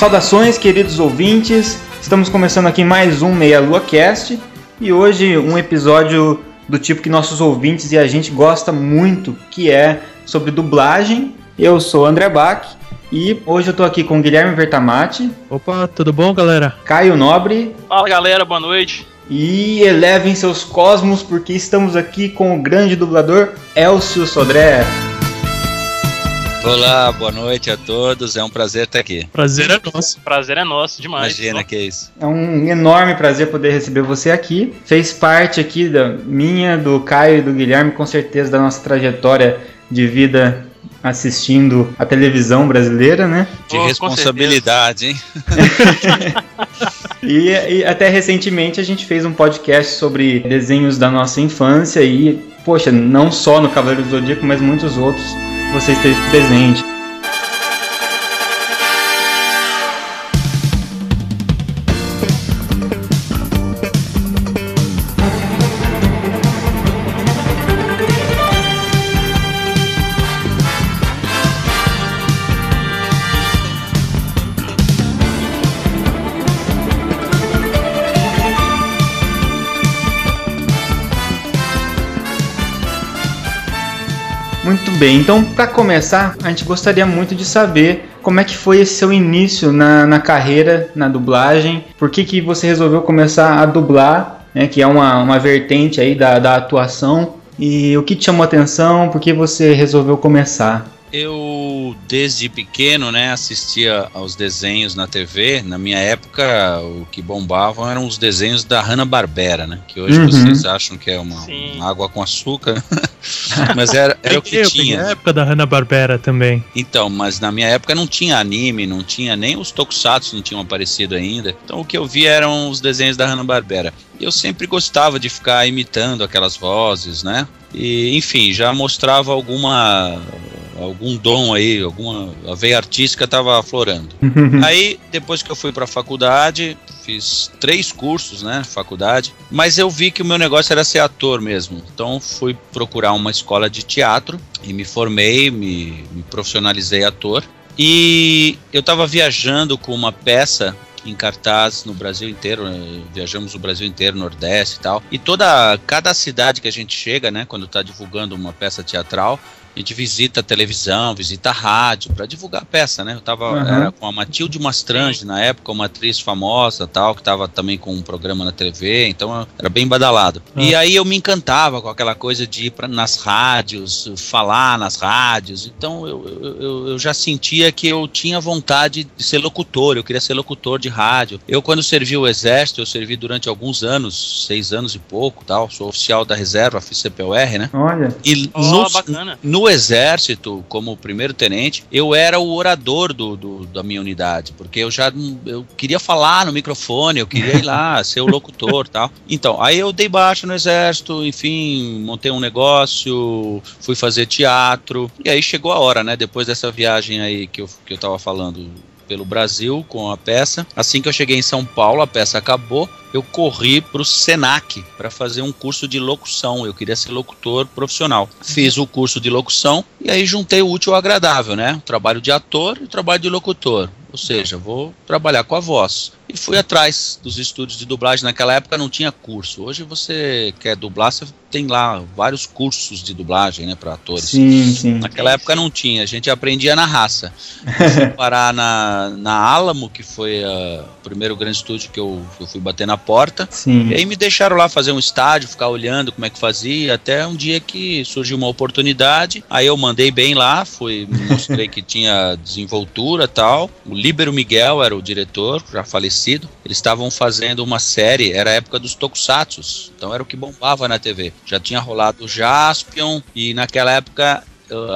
Saudações, queridos ouvintes. Estamos começando aqui mais um Meia Lua Cast e hoje um episódio do tipo que nossos ouvintes e a gente gosta muito, que é sobre dublagem. Eu sou André Bach e hoje eu tô aqui com Guilherme Vertamati, Opa, tudo bom, galera? Caio Nobre Fala galera, boa noite. e elevem seus cosmos porque estamos aqui com o grande dublador Elcio Sodré. Olá, boa noite a todos. É um prazer estar aqui. Prazer é nosso. Prazer é nosso demais. Imagina que é isso. É um enorme prazer poder receber você aqui. Fez parte aqui da minha, do Caio e do Guilherme, com certeza, da nossa trajetória de vida assistindo a televisão brasileira, né? De Oh, responsabilidade, hein? E, e até recentemente a gente fez um podcast sobre desenhos da nossa infância e, poxa, não só no Cavaleiro do Zodíaco, mas muitos outros você esteve presente. Bem, então para começar, a gente gostaria muito de saber como é que foi esse seu início na, na carreira, na dublagem, por que, que você resolveu começar a dublar, né, que é uma, uma vertente aí da, da atuação, e o que te chamou a atenção, por que você resolveu começar? Eu, desde pequeno, né, assistia aos desenhos na TV. Na minha época, o que bombavam eram os desenhos da Hanna-Barbera, né? Que hoje Uhum. vocês acham que é uma, uma água com açúcar. Mas era, era o que Eu tinha. peguei a época da Hanna-Barbera também. Então, mas na minha época não tinha anime, não tinha nem os tokusatsu não tinham aparecido ainda. Então o que eu via eram os desenhos da Hanna-Barbera. E eu sempre gostava de ficar imitando aquelas vozes, né? E, enfim, já mostrava alguma algum dom aí, alguma a veia artística estava aflorando. Aí, depois que eu fui para a faculdade, fiz três cursos, né, faculdade, mas eu vi que o meu negócio era ser ator mesmo. Então, fui procurar uma escola de teatro e me formei, me, me profissionalizei ator. E eu estava viajando com uma peça em cartaz no Brasil inteiro, né, viajamos o Brasil inteiro, Nordeste e tal. E toda cada cidade que a gente chega, né, quando está divulgando uma peça teatral, a gente visita a televisão, visita a rádio para divulgar a peça, né? Eu tava Uhum. era com a Matilde Mastrange na época, uma atriz famosa, tal, que tava também com um programa na TV, então era bem badalado. Ah. E aí eu me encantava com aquela coisa de ir pra, nas rádios, falar nas rádios. Então eu, eu, eu- já sentia que eu tinha vontade de ser locutor, eu queria ser locutor de rádio. Eu quando servi o exército, eu servi durante alguns anos, seis anos e pouco, tal. Sou oficial da reserva, fiz CPUR, né? Olha, E Ó, no, bacana. no exército, como primeiro tenente, eu era o orador do, do- da minha unidade, porque eu já eu queria falar no microfone, eu queria ir lá, ser o locutor tal. Então, aí eu dei baixa no exército, enfim, montei um negócio, fui fazer teatro, e aí chegou a hora, né, depois dessa viagem aí que eu, que eu tava falando pelo Brasil com a peça. Assim que eu cheguei em São Paulo, a peça acabou. Eu corri para o Senac para fazer um curso de locução. Eu queria ser locutor profissional. Fiz o curso de locução e aí juntei o útil ao agradável, né? O trabalho de ator e o trabalho de locutor. Ou seja, vou trabalhar com a voz. E fui atrás dos estúdios de dublagem. Naquela época não tinha curso. Hoje você quer dublar, você tem lá vários cursos de dublagem, né, para atores. sim, sim. Naquela época não tinha, a gente aprendia na raça. Eu fui parar na, na Alamo, que foi ah, o primeiro grande estúdio que eu, eu fui bater na porta. Sim. E aí me deixaram lá fazer um estádio, ficar olhando como é que fazia, até um dia que surgiu uma oportunidade. Aí eu mandei bem lá, fui, mostrei que tinha desenvoltura e tal. O Líbero Miguel era o diretor, já falecido. Eles estavam fazendo uma série, era a época dos tokusatsus, então era o que bombava na TV. Já tinha rolado o Jaspion, e naquela época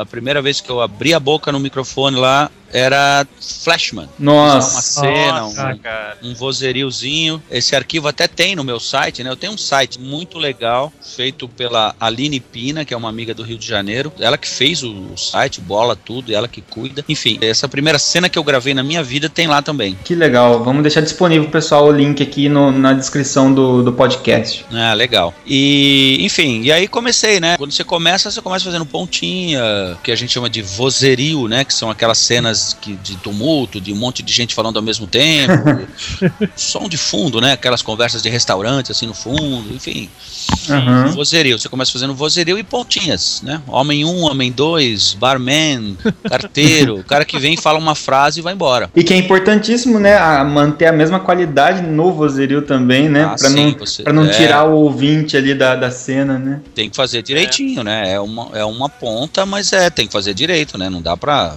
a primeira vez que eu abri a boca no microfone lá era Flashman. Nossa. Uma cena, Nossa, um, um vozerilzinho. Esse arquivo até tem no meu site, né? Eu tenho um site muito legal, feito pela Aline Pina, que é uma amiga do Rio de Janeiro. Ela que fez o, o site, bola tudo, ela que cuida. Enfim, essa primeira cena que eu gravei na minha vida tem lá também. Que legal. Vamos deixar disponível, pessoal, o link aqui no- na descrição do, do podcast. Ah, legal. E, enfim, e aí comecei, né? Quando você começa, você começa fazendo pontinha, que a gente chama de vozerio, né? Que são aquelas cenas que, de tumulto, de um monte de gente falando ao mesmo tempo. som de fundo, né? Aquelas conversas de restaurante, assim, no fundo, enfim. Aham. Vozerio. Você começa fazendo vozerio e pontinhas, né? Homem 1, um, homem 2, barman, carteiro, o cara que vem, fala uma frase e vai embora. E que é importantíssimo, né? a manter a mesma qualidade no vozerio também, né? Ah, pra, sim, não, você- pra não é. tirar o ouvinte ali da, da cena, né? Tem que fazer direitinho, né? É uma, é uma ponta, mas é, tem que fazer direito, né? Não dá pra.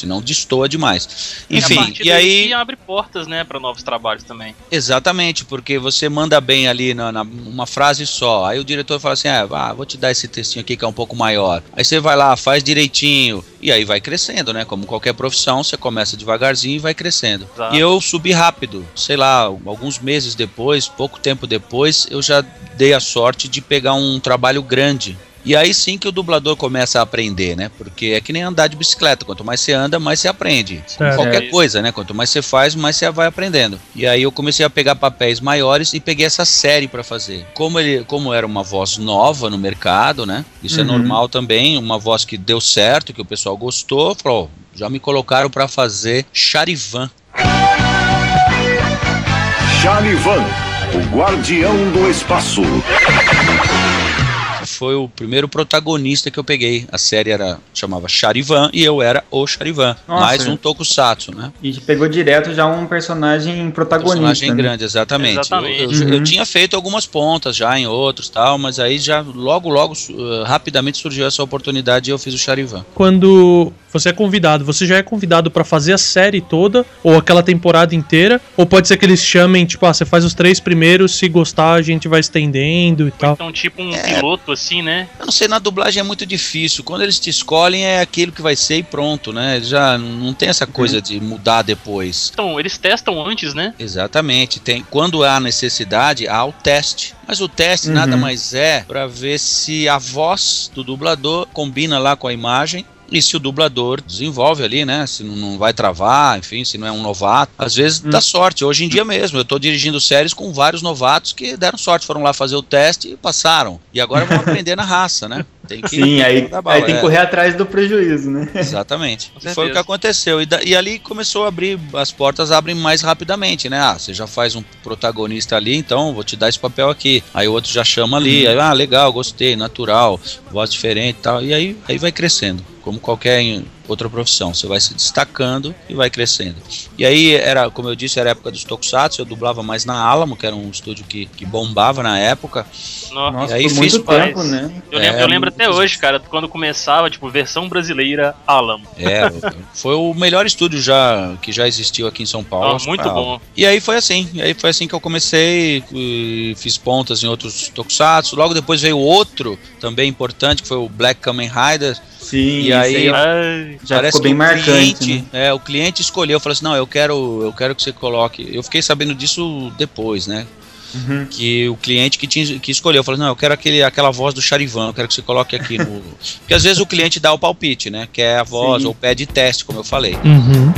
Senão destoa demais. E a Enfim, partir e daí aí. abre portas, né, pra novos trabalhos também. Exatamente, porque você manda bem ali na, na- uma frase só. Aí o diretor fala assim: ah, vá, vou te dar esse textinho aqui que é um pouco maior. Aí você vai lá, faz direitinho. E aí vai crescendo, né? Como qualquer profissão, você começa devagarzinho e vai crescendo. Exato. E eu subi rápido, sei lá, alguns meses depois, pouco tempo depois, eu já dei a sorte de pegar um trabalho grande. E aí sim que o dublador começa a aprender, né? Porque é que nem andar de bicicleta. Quanto mais você anda, mais você aprende. Certo. qualquer É. coisa, né? Quanto mais você faz, mais você vai aprendendo. E aí eu comecei a pegar papéis maiores e peguei essa série pra fazer. Como ele, como era uma voz nova no mercado, né? Isso é Uhum. normal também, uma voz que deu certo, que o pessoal gostou, falou, "Ó, já me colocaram pra fazer Charivan. Chalivan, o guardião do espaço. Foi o primeiro protagonista que eu peguei. A série era chamava Charivan e eu era o Charivan. Nossa. mais um tokusatsu, né? E pegou direto já um personagem protagonista. personagem né? grande, exatamente. Exatamente. Eu, eu- Uhum. eu tinha feito algumas pontas já em outros tal, mas aí já logo, logo, eh, rapidamente surgiu essa oportunidade e eu fiz o Charivan. Quando você é convidado, você já é convidado pra fazer a série toda ou aquela temporada inteira? Ou pode ser que eles chamem, tipo, ah, você faz os três primeiros, se gostar a gente vai estendendo e tal. Então, tipo um É. piloto assim, né? Eu não sei, na dublagem é muito difícil. Quando eles te escolhem, é aquilo que vai ser e pronto, né? Já não tem essa coisa de mudar depois. Então, eles testam antes, né? Exatamente. Tem, quando há necessidade, há o teste. Mas o teste Uhum. nada mais é para ver se a voz do dublador combina lá com a imagem. E se o dublador desenvolve ali, né? Se não- não vai travar, enfim, se não é um novato. Às vezes Hum. dá sorte. Hoje em dia mesmo, eu tô dirigindo séries com vários novatos que deram sorte, foram lá fazer o teste e passaram. E agora vão aprender na raça, né? Tem que Sim, aí, bala, aí tem que é. correr atrás do prejuízo, né? Exatamente. E foi o que aconteceu. E, da- e ali começou a abrir, as portas abrem mais rapidamente, né? Ah, você já faz um protagonista ali, então vou te dar esse papel aqui. Aí o outro já chama ali, aí, ah, legal, gostei, natural, voz diferente e tal. E aí, aí vai crescendo, como qualquer outra profissão. Você vai se destacando e vai crescendo. E aí era, como eu disse, era a época dos Tokusatsu, eu dublava mais na Alamo, que era um estúdio que, que bombava na época. Nossa, E aí por muito fiz tempo, né? eu lembro, É, eu lembro até hoje, cara, quando começava, tipo, versão brasileira Alamo. É, foi o melhor estúdio já que já existiu aqui em São Paulo. Ah, muito bom. E aí foi assim, e aí foi assim que eu comecei, fiz pontas em outros tokusatsu. Logo depois veio outro também importante, que foi o Black Kamen Rider. Sim, E isso aí- Ai, já Parece ficou bem marcante, cliente, né? é, o cliente escolheu, falou assim: "Não, eu quero, eu quero que você coloque". Eu fiquei sabendo disso depois, né? Uhum. que o cliente que, tinha, que escolheu falou: Não, eu quero aquele, aquela voz do Charivan, eu quero que você coloque aqui no. Porque às vezes o cliente dá o palpite, né? Que é a voz Sim. ou pede teste, como eu falei. Uhum.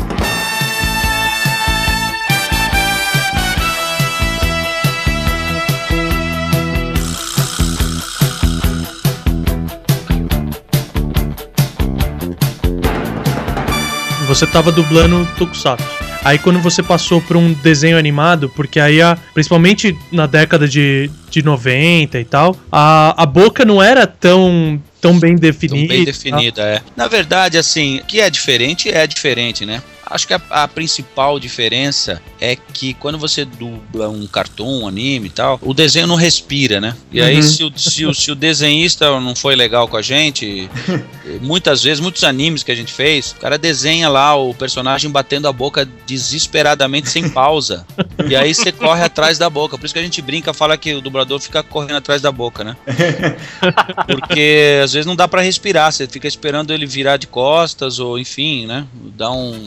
Você tava dublando Tokusatsu. Aí quando você passou para um desenho animado, porque aí, a, principalmente na década de, de 90 e tal, a, a boca não era tão, tão bem Tão definida. bem definida, é. Na verdade, assim, o que é diferente é diferente, né? Acho que a, a principal diferença é que quando você dubla um cartoon, um anime e tal, o desenho não respira, né? E aí, Uhum. se o, se, o, se o desenhista não foi legal com a gente, muitas vezes, muitos animes que a gente fez, o cara desenha lá o personagem batendo a boca desesperadamente sem pausa. e aí você corre atrás da boca. Por isso que a gente brinca, fala que o dublador fica correndo atrás da boca, né? Porque às vezes não dá pra respirar, você fica esperando ele virar de costas ou enfim, né? Dá um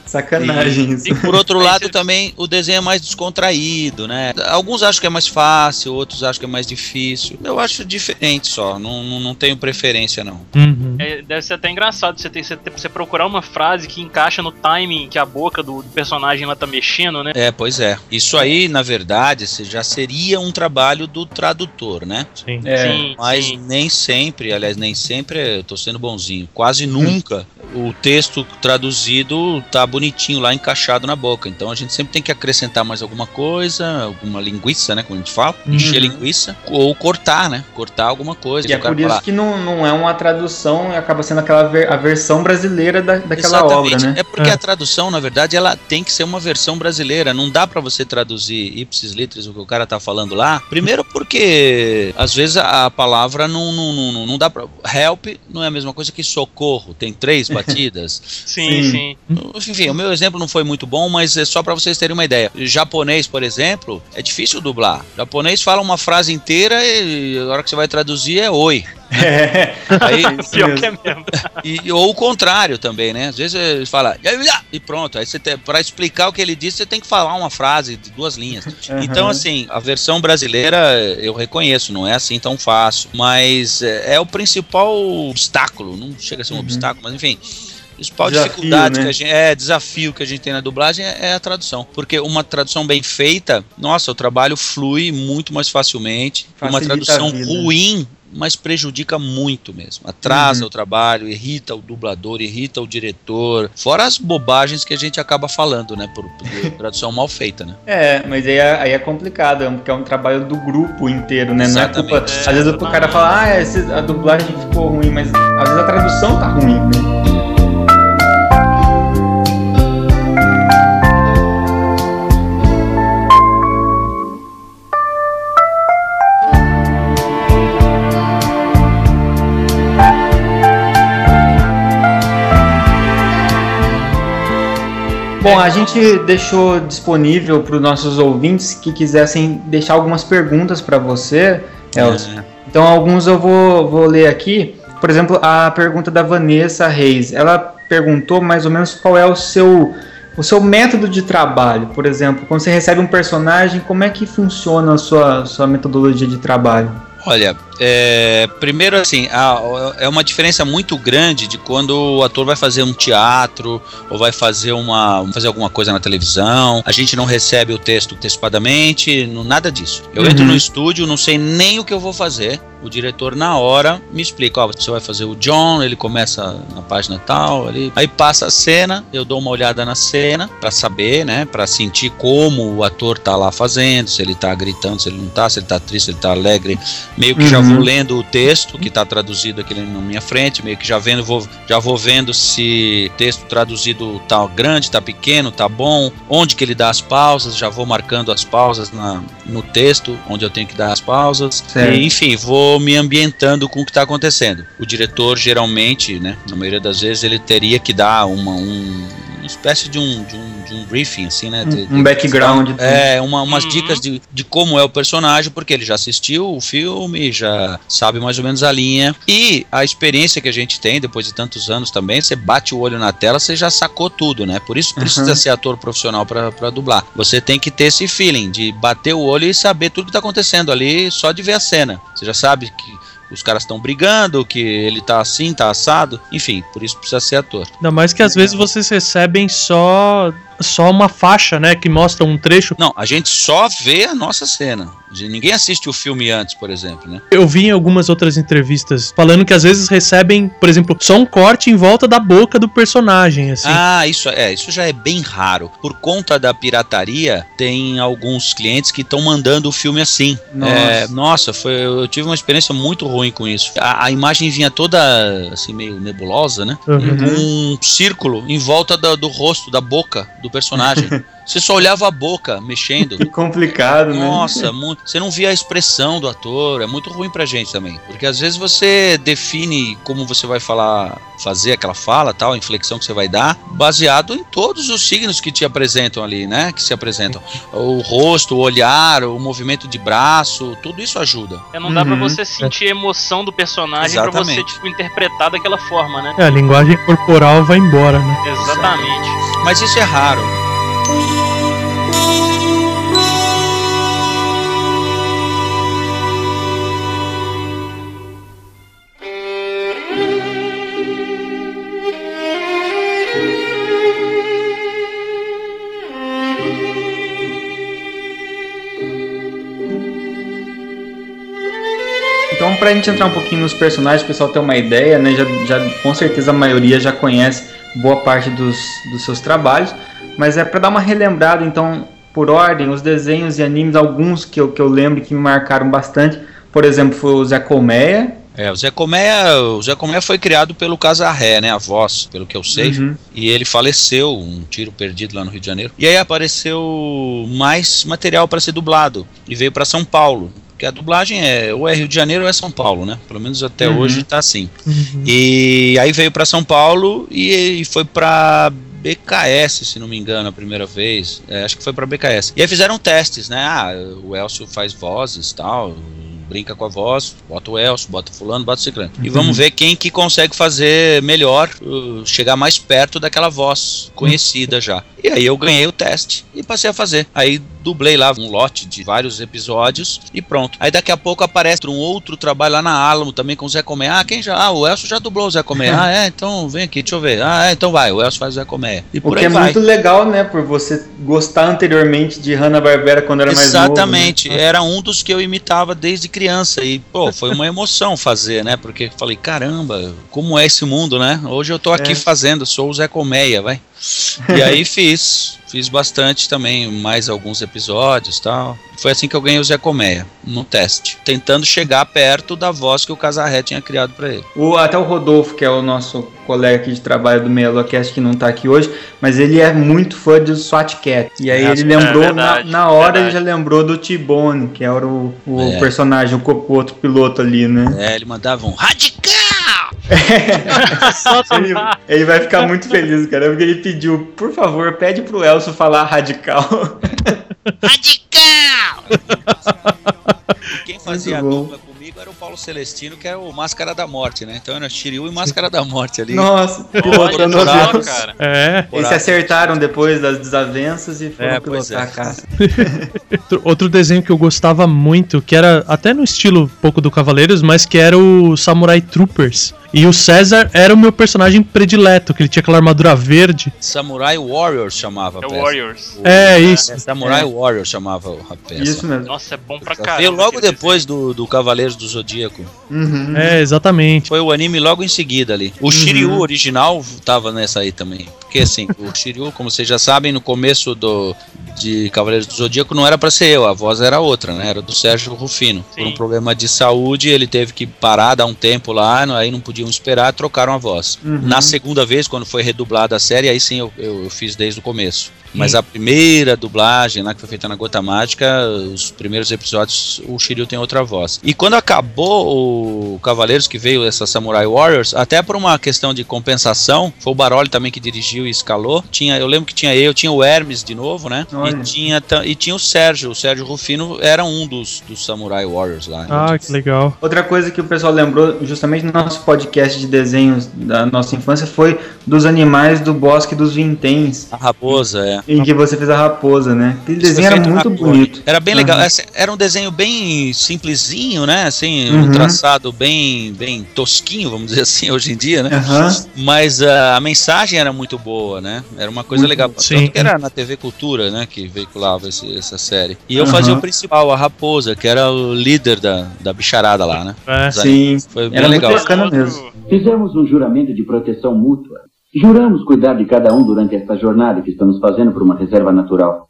Sacanagem isso. e por outro lado também o desenho é mais descontraído, né? Alguns acham que é mais fácil, outros acham que é mais difícil. Eu acho diferente só, não, não, não tenho preferência não. Uhum. É, deve ser até engraçado você, ter, você, ter- você procurar uma frase que encaixa no timing que a boca do, do personagem lá tá mexendo, né? É, pois é. Isso aí, na verdade, se- já seria um trabalho do tradutor, né? Sim. É. sim, Mas sim. nem sempre, aliás, nem sempre, eu tô sendo bonzinho, quase nunca o texto traduzido tá bonitinho lá, encaixado na boca. Então a gente sempre tem que acrescentar mais alguma coisa, alguma linguiça, né, como a gente fala, Uhum. encher linguiça, ou cortar, né, cortar alguma coisa. E é por isso falar, que não, não é uma tradução, acaba sendo aquela ver- a versão brasileira da, daquela Exatamente. obra, né? É porque É. a tradução, na verdade, ela tem que ser uma versão brasileira. Não dá pra você traduzir ipsis litteris o que o cara tá falando lá. Primeiro porque às vezes a, palavra não, não, não, não dá pra. Help não é a mesma coisa que socorro. Tem três batidas. Sim, Sim. sim. Enfim, o meu exemplo não foi muito bom, mas é só pra vocês terem uma ideia. Japonês, por exemplo, é difícil dublar. Japonês fala uma frase inteira e a hora que você vai traduzir é oi. É, Aí, isso Pior que é mesmo. e, ou o contrário também, né? Às vezes ele fala e pronto. Aí você tem, para explicar o que ele disse, você tem que falar uma frase de duas linhas. Aham. Então, assim, a versão brasileira eu reconheço, não é assim tão fácil, mas é, é o principal obstáculo. Não chega a ser um obstáculo, mas enfim. Principal Desafio, dificuldade né? que a gente é desafio que a gente tem na dublagem é, é a tradução, porque uma tradução bem feita, nossa, o trabalho flui muito mais facilmente. uma Facilita tradução a vida. ruim mas prejudica muito mesmo. Atrasa Uhum. o trabalho, irrita o dublador, irrita o diretor. Fora as bobagens que a gente acaba falando, né? Por, por tradução mal feita, né? É, mas aí é, aí é complicado, porque é um trabalho do grupo inteiro, né? Não é culpa. Exatamente. Às vezes o cara fala, ah, a dublagem ficou ruim, mas às vezes a tradução tá ruim, né? Bom, a gente deixou disponível para os nossos ouvintes que quisessem deixar algumas perguntas para você, Elcio. É. Então, alguns eu vou, vou ler aqui. Por exemplo, a pergunta da Vanessa Reis. Ela perguntou mais ou menos qual é o seu, o seu método de trabalho. Por exemplo, quando você recebe um personagem, como é que funciona a sua, sua metodologia de trabalho? Olha, é, primeiro assim, há- é uma diferença muito grande de quando o ator vai fazer um teatro ou vai fazer uma fazer alguma coisa na televisão. A gente não recebe o texto antecipadamente, não- nada disso. Eu Uhum. entro no estúdio, não sei nem o que eu vou fazer. O diretor na hora me explica, ó, você vai fazer o John, ele começa na página tal, ali, aí passa a cena, eu dou uma olhada na cena pra saber, né, Pra sentir como o ator tá lá fazendo, se ele tá gritando, se ele não tá, se ele tá triste, se ele tá alegre, meio que já Uhum. lendo o texto que está traduzido aqui na minha frente, meio que já vendo, vou, já vou vendo se texto traduzido tá grande, tá pequeno, tá bom, onde que ele dá as pausas, já vou marcando as pausas na, no texto, onde eu tenho que dar as pausas, e, enfim, vou me ambientando com o que está acontecendo. O diretor geralmente, né, na maioria das vezes, ele teria que dar uma, um, uma espécie de um, de um, de um briefing, assim, né? de- Um background. é, uma, umas Uhum. dicas de, de como é o personagem, porque ele já assistiu o filme, já sabe mais ou menos a linha. E a experiência que a gente tem, depois de tantos anos também, você bate o olho na tela, você já sacou tudo, né? Por isso precisa Uhum. ser ator profissional pra pra dublar. Você tem que ter esse feeling de bater o olho e saber tudo que tá acontecendo ali só de ver a cena. Você já sabe que os caras estão brigando, que ele tá assim, tá assado. Enfim, por isso precisa ser ator. Ainda mais que às vezes vocês recebem só só uma faixa, né, que mostra um trecho. Não, a gente só vê a nossa cena. Ninguém assiste o filme antes, por exemplo, né? Eu vi em algumas outras entrevistas falando que às vezes recebem, por exemplo, só um corte em volta da boca do personagem, assim. Ah, isso é, isso já é bem raro. Por conta da pirataria, tem alguns clientes que estão mandando o filme assim. Nossa. É, nossa, foi, eu tive uma experiência muito ruim com isso. A, a imagem vinha toda assim meio nebulosa, né? Uhum. Um círculo em volta da- do rosto, da boca do personagem. Você só olhava a boca mexendo. Que complicado, né? Nossa, muito. Você não via a expressão do ator, é muito ruim pra gente também. Porque às vezes você define como você vai falar, fazer aquela fala, tal, a inflexão que você vai dar, baseado em todos os signos que te apresentam ali, né? Que se apresentam. O rosto, o olhar, o movimento de braço, tudo isso ajuda. É, não dá pra Uhum. você sentir a emoção do personagem pra você, Exatamente. tipo, interpretar daquela forma, né? É, a linguagem corporal vai embora, né? Exatamente. Mas isso é raro. Então, pra gente entrar um pouquinho nos personagens, o pessoal ter uma ideia, né? Já, já, com certeza a maioria já conhece boa parte dos, dos seus trabalhos, mas é pra dar uma relembrada, então, por ordem, os desenhos e animes, alguns que eu, que eu lembro que me marcaram bastante, por exemplo, foi o Zé Colmeia. É, o Zé Comé, o Zé Comé foi criado pelo Casarré, né, a voz, pelo que eu sei. Uhum. E ele faleceu, um tiro perdido lá no Rio de Janeiro. E aí apareceu mais material para ser dublado e veio para São Paulo. Porque a dublagem é ou é Rio de Janeiro ou é São Paulo, né? Pelo menos até Uhum. hoje tá assim. Uhum. E aí veio para São Paulo e, e foi para BKS, se não me engano, a primeira vez. É, acho que foi para BKS. E aí fizeram testes, né? Ah, o Elcio faz vozes tal, brinca com a voz, bota o Elcio, bota fulano, bota o ciclano. E vamos ver quem que consegue fazer melhor, uh, chegar mais perto daquela voz conhecida já. E aí eu ganhei o teste e passei a fazer. Aí dublei lá um lote de vários episódios e pronto. Aí daqui a pouco aparece um outro trabalho lá na Alamo também com o Zé Comé. Ah, quem já? Ah, o Elcio já dublou o Zé Comé. ah, é, então vem aqui, deixa eu ver. Ah, é, então vai, o Elcio faz o Zé Comé. E O por que aí é vai. muito legal, né? Por você gostar anteriormente de Hanna-Barbera quando era mais novo. Exatamente, né? era um dos que eu imitava desde criança e pô, foi uma emoção fazer, né? Porque falei, caramba, como é esse mundo, né? Hoje eu tô aqui É. fazendo, sou o Zé Colmeia, vai. E aí fiz, fiz bastante também, mais alguns episódios, tal. Foi assim que eu ganhei o Zé Colmeia no teste, tentando chegar perto da voz que o Casarré tinha criado pra ele. O, até o Rodolfo, que é o nosso colega aqui de trabalho do Meia Cast, que não tá aqui hoje, mas ele é muito fã de SWAT Cat. E aí É, ele lembrou, é verdade, na, na hora verdade. ele já lembrou do T-Bone, que era o, o É. personagem, o, o outro piloto ali, né? É, ele mandava um radical! Ele, vai ficar muito feliz, cara, porque ele pediu, por favor, pede pro Elcio falar radical. E quem fazia a dupla comigo era o Paulo Celestino, que era o Máscara da Morte, né? Então era Shiryu e Máscara da Morte ali. Nossa, pilotando avião. só, cara. É. Eles se acertaram depois das desavenças e foram É, pilotar é. a caça. Outro- Outro desenho que eu gostava muito, que era até no estilo um pouco do Cavaleiros, mas que era o Samurai Troopers. E o César era o meu personagem predileto, que ele tinha aquela armadura verde. Samurai Warriors chamava a É o peça. Warriors. O- É, isso. É, Samurai É. Warriors chamava a peça. Isso mesmo. Nossa, é bom pra caramba. Veio logo depois do, do Cavaleiros do Zodíaco. Uhum. É, exatamente. Foi o anime logo em seguida ali. O Shiryu original tava nessa aí também. Porque assim, o Shiryu, como vocês já sabem, no começo do de Cavaleiros do Zodíaco não era pra ser eu, a voz era outra, né? Era do Sérgio Rufino. Por um Sim. problema de saúde, ele teve que parar, dar um tempo lá, aí não podiam esperar, trocaram a voz. Uhum. Na segunda vez, quando foi redublada a série, aí sim eu, eu, eu fiz desde o começo. Mas Hum. a primeira dublagem lá que foi feita na Gota Mágica, os primeiros episódios, o Shiryu tem outra voz. E quando acabou o Cavaleiros, que veio essa Samurai Warriors, até por uma questão de compensação, foi o Baroli também que dirigiu e escalou. Tinha, eu lembro que tinha eu, tinha o Hermes de novo, né? Olha. E tinha, e tinha o Sérgio. O Sérgio Rufino era um dos, dos Samurai Warriors lá. Ah, que legal. Outra coisa que o pessoal lembrou justamente no nosso podcast podcast de desenhos da nossa infância foi dos animais do Bosque dos Vinténs, A raposa, é. em que você fez a raposa, né? Aquele Isso desenho era muito bonito. Era bem legal. Aham. Essa- Era um desenho bem simplesinho, né? Assim, Uhum. um traçado bem, bem tosquinho, vamos dizer assim, hoje em dia, né? Aham. Mas ah, a mensagem era muito boa, né? Era uma coisa Muito legal. boa. Tanto Sim. que era na TV Cultura, né? Que veiculava esse- essa série. E eu fazia o principal, a Raposa, que era o líder da, da bicharada lá, né? É. Sim. Foi bem Era muito legal. bacana Outro- Fizemos um juramento de proteção mútua. Juramos cuidar de cada um durante esta jornada que estamos fazendo por uma reserva natural.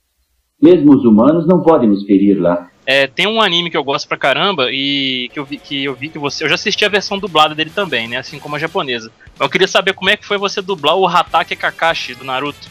Mesmo os humanos não podem nos ferir lá. É, tem um anime que eu gosto pra caramba e que eu vi que, eu vi que você. Eu já assisti a versão dublada dele também, né? Assim como a japonesa. Mas eu queria saber como é que foi você dublar o Hatake Kakashi do Naruto.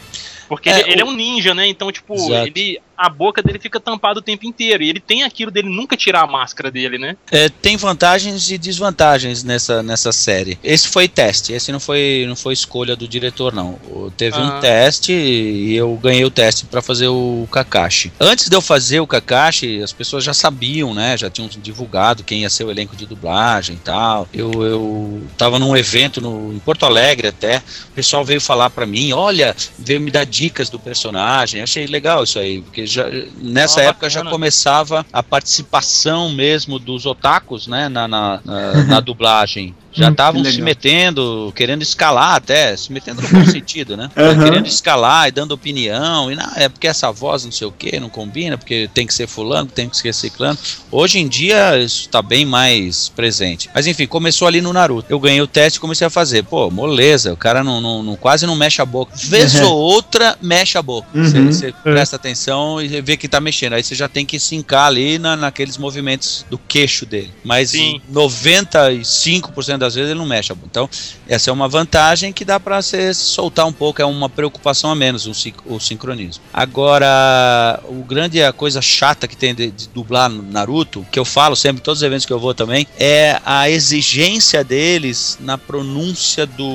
Porque É, ele, ele é o- um ninja, né? Então, tipo, Exato. ele. A boca dele fica tampada o tempo inteiro. E ele tem aquilo dele nunca tirar a máscara dele, né? É, tem vantagens e desvantagens nessa, nessa série. Esse foi teste, esse não foi, não foi escolha do diretor, não. Teve Ah. um teste e eu ganhei o teste para fazer o Kakashi. Antes de eu fazer o Kakashi, as pessoas já sabiam, né? Já tinham divulgado quem ia ser o elenco de dublagem e tal. Eu, eu tava num evento no, em Porto Alegre até. O pessoal veio falar para mim: olha, veio me dar dicas do personagem. Achei legal isso aí, porque já, nessa época já bacana. começava a participação mesmo dos otakus, né, na, na, na- na dublagem. Já Hum, estavam que se metendo, querendo escalar até, se metendo no bom sentido, né? Aham. Querendo escalar e dando opinião, e não, é porque essa voz não sei o que, não combina, porque tem que ser fulano, tem que ser ciclano. Hoje em dia isso tá bem mais presente. Mas enfim, começou ali no Naruto. Eu ganhei o teste e comecei a fazer. Pô, moleza, o cara não, não- não- quase não mexe a boca. Vez ou outra, mexe a boca. Uhum. Você você presta atenção e vê que tá mexendo. Aí você já tem que sincar ali na, naqueles movimentos do queixo dele. Mas Sim. 95% das vezes ele não mexe. Então, essa é uma vantagem que dá pra você soltar um pouco, é uma preocupação a menos o, sin- o sincronismo. Agora, o grande a coisa chata que tem de, de dublar Naruto, que eu falo sempre em todos os eventos que eu vou também, é a exigência deles na pronúncia do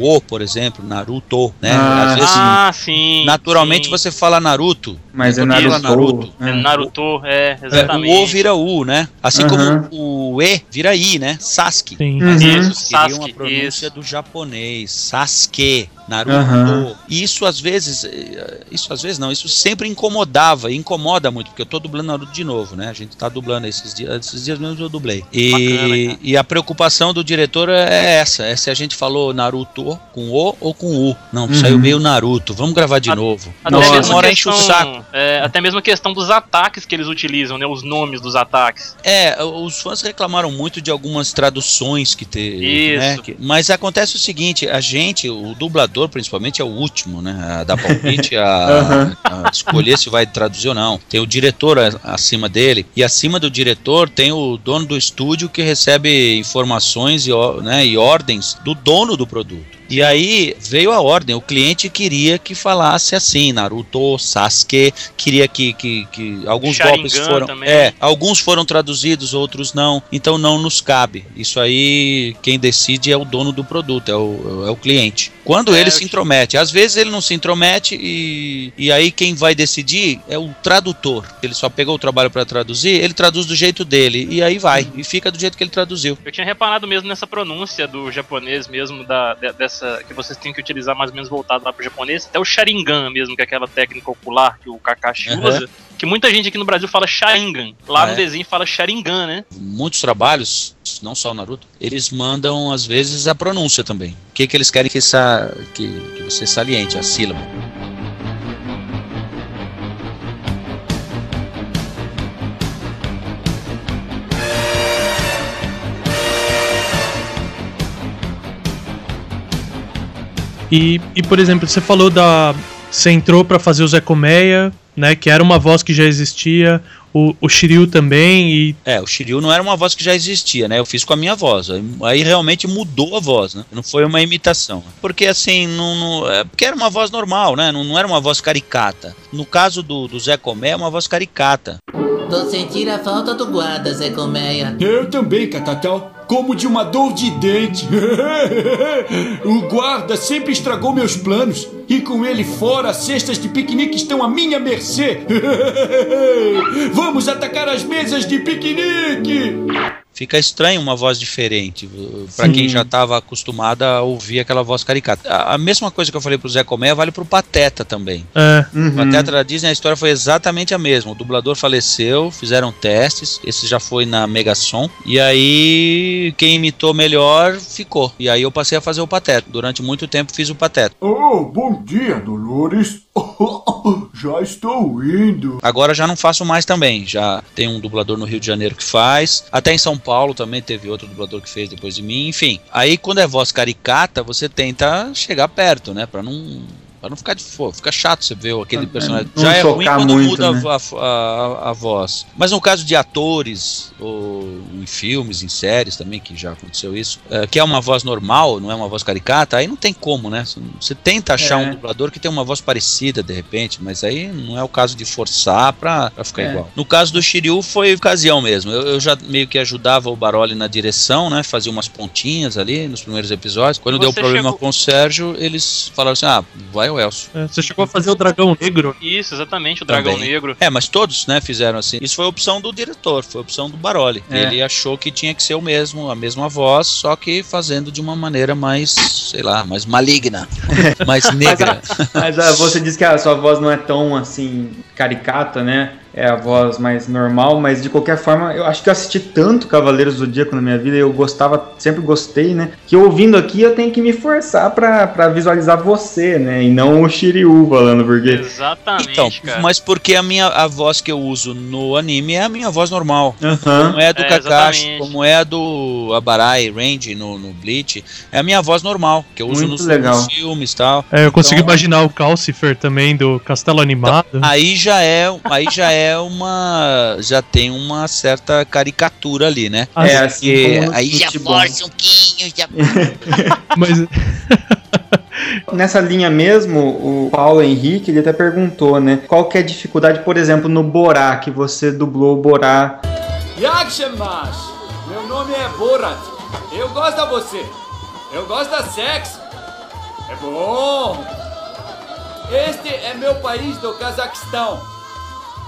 O, por exemplo, Naruto, né? Ah, Às vezes, ah, sim. naturalmente sim. você fala Naruto, Mas é Naruto. Naruto. É É. Naruto, é, é, exatamente. o O vira U, né? Assim como o E vira I, né? Sasuke. Sim. Uhum. Isso, Eles queriam a Sasuke, pronúncia isso. do japonês, Sasuke, Naruto. E isso às vezes, eh, isso às vezes não, isso sempre incomodava, e incomoda muito, porque eu tô dublando Naruto de novo, né? A gente tá dublando esses dias, esses dias mesmo eu dublei. Bacana, E, cara. e a preocupação do diretor é essa, é se a gente falou Naruto com O ou com U. Não, Uhum. saiu meio Naruto, vamos gravar de A- novo. Até Nossa. mesmo, Uma enche o questão, saco. é, até mesmo a questão dos ataques que eles utilizam, né? Os nomes dos ataques. É, os fãs reclamaram muito de algumas traduções que teve, Isso. né? que- mas acontece o seguinte, a gente, o dublador principalmente é o último, né? A dar palpite, a, a escolher se vai traduzir ou não. Tem o diretor a- acima dele e acima do diretor tem o dono do estúdio que recebe informações e, né, e ordens do dono do produto. E aí veio a ordem, o cliente queria que falasse assim, Naruto, Sasuke, queria que, que, que alguns Sharingan golpes foram. também. É, alguns foram traduzidos, outros não. Então não nos cabe. Isso aí, quem decide é o dono do produto, é o, é o cliente. Quando É, ele se te- intromete, às vezes ele não se intromete e, e aí quem vai decidir é o tradutor. Ele só pegou o trabalho para traduzir, ele traduz do jeito dele e aí vai e fica do jeito que ele traduziu. Eu tinha reparado mesmo nessa pronúncia do japonês mesmo, da, de- dessa que vocês têm que utilizar mais ou menos voltado lá pro japonês, até o Sharingan mesmo, que é aquela técnica ocular que o Kakashi Aham. usa, que muita gente aqui no Brasil fala Sharingan. Lá Ah, no é? desenho fala Sharingan, né? Muitos trabalhos, não só o Naruto, eles mandam às vezes a pronúncia também. O que, que eles querem que, essa, que, que você saliente, a sílaba. E, e, por exemplo, você falou da. Você entrou pra fazer o Zé Colmeia, né? Que era uma voz que já existia. O, o Shiryu também. E É, o Shiryu não era uma voz que já existia, né? Eu fiz com a minha voz. Aí- realmente mudou a voz, né? Não foi uma imitação. Porque assim, não, não- é, porque era uma voz normal, né? Não, não era uma voz caricata. No caso do, do Zé Comé, é uma voz caricata. Tô sentindo a falta do guarda, Zé Colmeia. Eu também, Catatal. Como de uma dor de dente. o guarda sempre estragou meus planos. E com ele fora, as cestas de piquenique estão à minha mercê. Vamos atacar as mesas de piquenique! Fica estranho uma voz diferente para quem já estava acostumado a ouvir aquela voz caricata. A, a, mesma coisa que eu falei pro Zé Comé vale pro Pateta também. É. Uhum. O Pateta da Disney, a história foi exatamente a mesma. O dublador faleceu, fizeram testes, esse já foi na Megason, e aí quem imitou melhor ficou. E aí eu passei a fazer o Pateta. Durante muito tempo fiz o Pateta. Oh, bom dia, Dolores. já estou indo. Agora já não faço mais também. Já tem um dublador no Rio de Janeiro que faz. Até em São Paulo também teve outro dublador que fez depois de mim. Enfim, aí quando é voz caricata, você tenta chegar perto, né? Pra não Pra não ficar de fogo, fica chato você ver aquele é, personagem. Não Já é ruim quando muito, muda né? a, a, a, voz. Mas no caso de atores, ou filmes, em séries também, que já aconteceu isso, é, que é uma voz normal, não é uma voz caricata, aí não tem como, né? Você tenta achar é. um dublador que tem uma voz parecida de repente, mas aí não é o caso de forçar pra, pra ficar é. igual. No caso do Shiryu foi ocasião mesmo. Eu, eu, já meio que ajudava o Baroli na direção, né? Fazia umas pontinhas ali nos primeiros episódios. Quando deu problema chegou... com o Sérgio, eles falaram assim: ah, vai o Elcio. É, você chegou a fazer o Dragão Negro? Isso, exatamente, o Dragão Também. Negro. É, mas todos, né, fizeram assim. Isso foi opção do diretor, foi opção do Baroli. É. Ele achou que tinha que ser o mesmo, a mesma voz, só que fazendo de uma maneira mais, sei lá, mais maligna, mais negra. mas, mas você disse que a sua voz não é tão assim caricata, né? É a voz mais normal, mas de qualquer forma, eu acho que eu assisti tanto Cavaleiros do Zodíaco na minha vida, e eu gostava, sempre gostei, né? Que ouvindo aqui eu tenho que me forçar para visualizar você, né? E não o Shiryu falando, porque. Exatamente. Então, cara. mas porque a minha a voz que eu uso no anime é a minha voz normal. Uhum. Como é a do é, Kakashi, exatamente. como é a do Abarai Range no, no Bleach, é a minha voz normal, que eu uso nos, nos, filmes e tal. É, eu consigo então, imaginar o Calcifer também do Castelo Animado. Então, aí já é, aí já é uma. já tem uma certa caricatura ali, né? é, assim, aí já força um pouquinho, já. Mas. Nessa linha mesmo, o Paulo Henrique ele até perguntou, né? Qual que é a dificuldade, por exemplo, no Borá, que você dublou o Borá? Yakshemas! Meu nome é Borat. Eu gosto da você. Eu gosto da sexo. É bom. Este é meu país do Cazaquistão.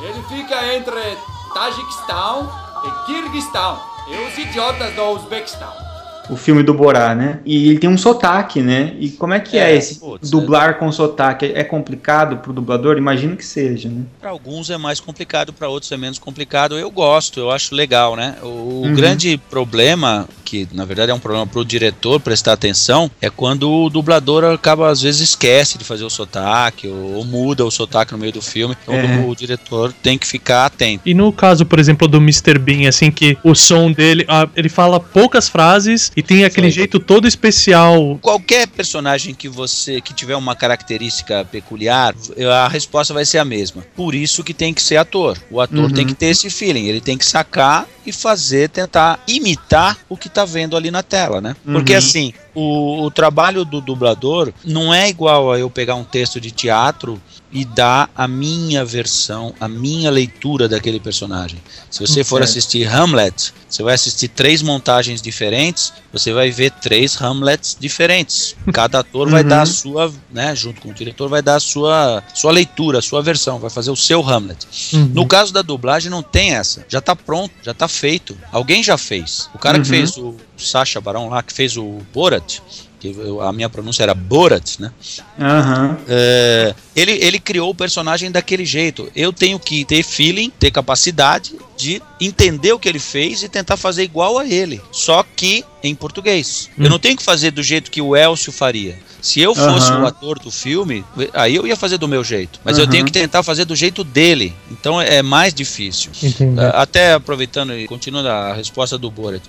Ele fica entre Tajiquistão e Kirguistão. E os idiotas do Uzbequistão o filme do Borá, né? E ele tem um sotaque, né? E como é que é, é esse putz, dublar é. com sotaque? É complicado pro dublador? Imagino que seja, né? Para alguns é mais complicado, para outros é menos complicado. Eu gosto, eu acho legal, né? O uhum. grande problema, que na verdade é um problema pro diretor prestar atenção, é quando o dublador acaba às vezes esquece de fazer o sotaque ou, ou muda o sotaque no meio do filme. Então é. o, o, diretor tem que ficar atento. E no caso, por exemplo, do Mr. Bean, assim que o som dele, ah, ele fala poucas frases e tem aquele Foi. jeito todo especial. Qualquer personagem que você que tiver uma característica peculiar, a resposta vai ser a mesma. Por isso que tem que ser ator. O ator uhum. tem que ter esse feeling, ele tem que sacar e fazer, tentar imitar o que tá vendo ali na tela, né? Uhum. Porque assim, o, o trabalho do dublador não é igual a eu pegar um texto de teatro e dar a minha versão, a minha leitura daquele personagem. Se você for assistir Hamlet, você vai assistir três montagens diferentes, você vai ver três Hamlets diferentes. Cada ator uhum. vai dar a sua, né, junto com o diretor, vai dar a sua, sua leitura, a sua versão, vai fazer o seu Hamlet. Uhum. No caso da dublagem não tem essa, já está pronto, já está feito. Alguém já fez. O cara uhum. que fez o Sacha Barão lá, que fez o Borat, que a minha pronúncia era Borat, né? Uhum. É, ele, ele criou o personagem daquele jeito. Eu tenho que ter feeling, ter capacidade de entender o que ele fez e tentar fazer igual a ele. Só que em português. Hum. Eu não tenho que fazer do jeito que o Elcio faria. Se eu fosse uhum. o ator do filme, aí eu ia fazer do meu jeito. Mas uhum. eu tenho que tentar fazer do jeito dele. Então é mais difícil. Uh, até aproveitando e continuando a resposta do Borat.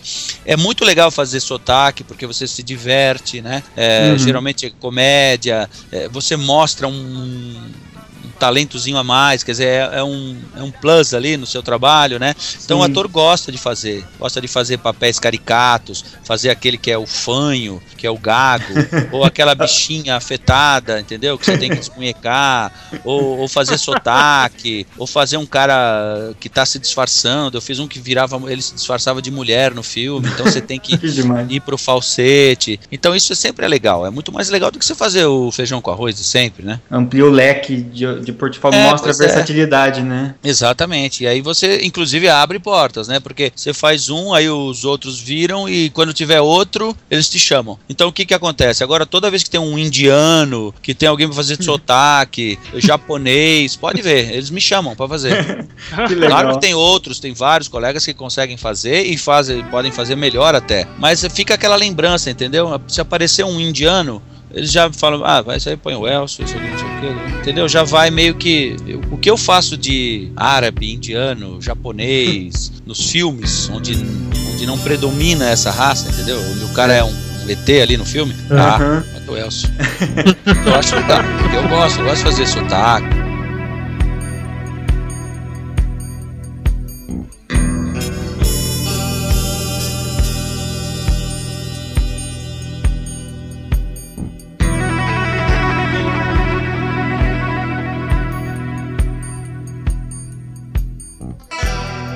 É muito legal fazer sotaque, porque você se diverte, né? É, uhum. Geralmente é comédia. É, você mostra um talentozinho a mais, quer dizer, é, é, um, é um plus ali no seu trabalho, né? Então Sim. o ator gosta de fazer, gosta de fazer papéis caricatos, fazer aquele que é o fanho, que é o gago, ou aquela bichinha afetada, entendeu? Que você tem que desmunhecar, ou, ou fazer sotaque, ou fazer um cara que tá se disfarçando. Eu fiz um que virava, ele se disfarçava de mulher no filme, então você tem que ir pro falsete. Então isso sempre é legal, é muito mais legal do que você fazer o feijão com arroz de sempre, né? Amplia o leque de, de de portfólio É, mostra é. versatilidade, né? Exatamente. E aí você, inclusive, abre portas, né? Porque você faz um, aí os outros viram e quando tiver outro, eles te chamam. Então o que que acontece? Agora, toda vez que tem um indiano, que tem alguém pra fazer de sotaque, japonês, pode ver, eles me chamam pra fazer. Que legal. Claro que tem outros, tem vários colegas que conseguem fazer e fazem, podem fazer melhor até. Mas fica aquela lembrança, entendeu? Se aparecer um indiano, eles já falam, ah, vai sair, põe o Elcio, isso aqui, não sei o quê. Entendeu? Já vai meio que. eu- o que eu faço de árabe, indiano, japonês, nos filmes, onde, onde não predomina essa raça, entendeu? Onde o cara é um, um ET ali no filme, ah, Aham. bota o Elcio. eu acho legal. Eu gosto, eu gosto de fazer sotaque.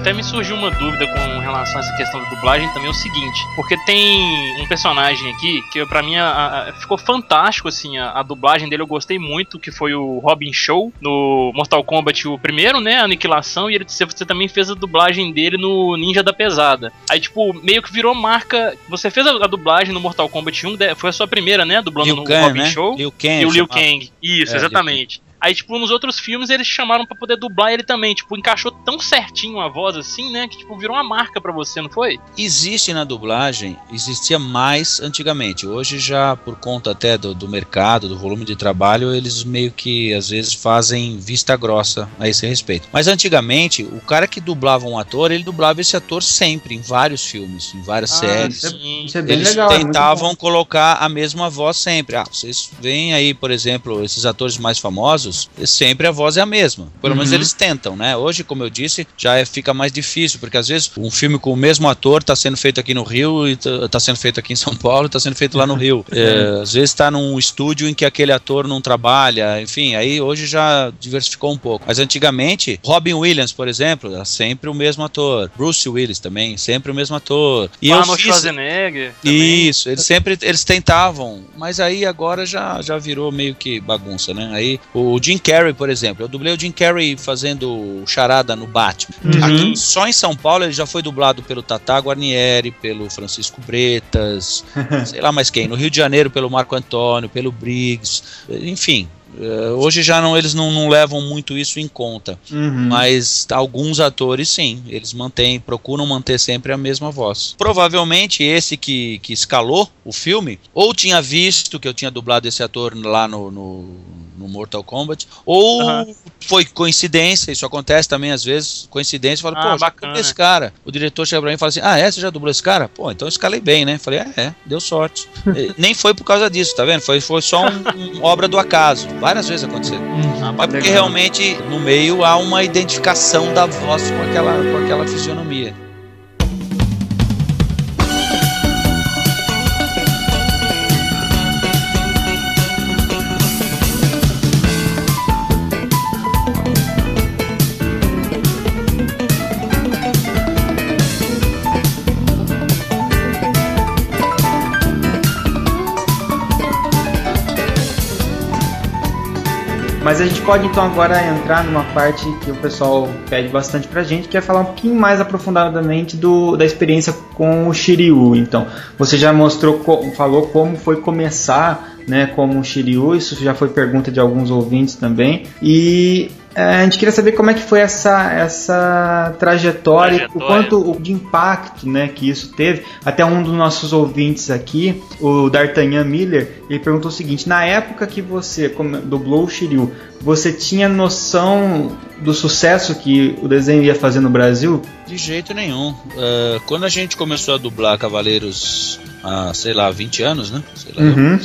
Até me surgiu uma dúvida com relação a essa questão da dublagem também é o seguinte, porque tem um personagem aqui que pra mim a- a- ficou fantástico assim, a, a dublagem dele eu gostei muito, que foi o Robin Show no Mortal Kombat o primeiro, né, Aniquilação, e ele você, você também fez a dublagem dele no Ninja da Pesada. Aí tipo, meio que virou marca, você fez a, dublagem no Mortal Kombat 1, de- foi a sua primeira, né, dublando Liu no Kang, Robin né? Show. Liu Kang. E o Liu chamava. Kang. Isso, É, exatamente. Aí, tipo, nos outros filmes eles chamaram pra poder dublar ele também. Tipo, encaixou tão certinho a voz assim, né? Que, tipo, virou uma marca pra você, não foi? Existe na dublagem, existia mais antigamente. Hoje já por conta até do, do mercado, do volume de trabalho, eles meio que às vezes fazem vista grossa a esse respeito. Mas antigamente, o cara que dublava um ator, ele dublava esse ator sempre em vários filmes, em várias séries. isso é-. Isso é bem Eles legal. é tentavam bom. colocar a mesma voz sempre. Ah, vocês veem aí, por exemplo, esses atores mais famosos, sempre a voz é a mesma. Pelo menos Uhum. eles tentam, né? Hoje, como eu disse, já é- fica mais difícil, porque às vezes um filme com o mesmo ator está sendo feito aqui no Rio e está sendo feito aqui em São Paulo e está sendo feito lá no Rio. É, às vezes está num estúdio em que aquele ator não trabalha, enfim, aí hoje já diversificou um pouco. Mas antigamente, Robin Williams, por exemplo, era sempre o mesmo ator. Bruce Willis também, sempre o mesmo ator. E Arnold fiz- Schwarzenegger. também. isso, eles sempre eles tentavam, mas aí agora já, já virou meio que bagunça, né? Aí o Jim Carrey, por exemplo, eu dublei o Jim Carrey fazendo charada no Batman. Uhum. Aqui, só em São Paulo ele já foi dublado pelo Tata Guarnieri, pelo Francisco Bretas, sei lá mais quem. No Rio de Janeiro pelo Marco Antônio, pelo Briggs, enfim. eh, Hoje já não, eles não, não levam muito isso em conta. Uhum. Mas alguns atores, sim, eles mantêm, procuram manter sempre a mesma voz. Provavelmente esse que, que escalou o filme, ou tinha visto que eu tinha dublado esse ator lá no, no, no Mortal Kombat, ou foi coincidência, isso acontece também às vezes, coincidência, fala, Ah, pô, bacana. esse cara. O diretor chega pra mim e fala assim, ah, é, você já dublou esse cara? Pô, então eu escalei bem, né? Falei, é, é deu sorte. Nem foi por causa disso, tá vendo? Foi, foi só um, um obra do acaso. Várias vezes aconteceu. Ah, Mas porque Legal. realmente no meio há uma identificação da voz com aquela, com aquela fisionomia. Mas a gente pode então agora entrar numa parte que o pessoal pede bastante pra gente, que é falar um pouquinho mais aprofundadamente do, da experiência com o Shiryu. Então, você já mostrou, falou como foi começar, né, como o Shiryu, isso já foi pergunta de alguns ouvintes também. E a gente queria saber como é que foi essa, essa trajetória, Trajetória. o quanto o de impacto né, que isso teve. Até um dos nossos ouvintes aqui, o D'Artagnan Miller, ele perguntou o seguinte: na época que você dublou o Shiryu, você tinha noção do sucesso que o desenho ia fazer no Brasil? De jeito nenhum. Eh, quando a gente começou a dublar Cavaleiros há, sei lá, 20 anos, né? Sei lá, Uhum.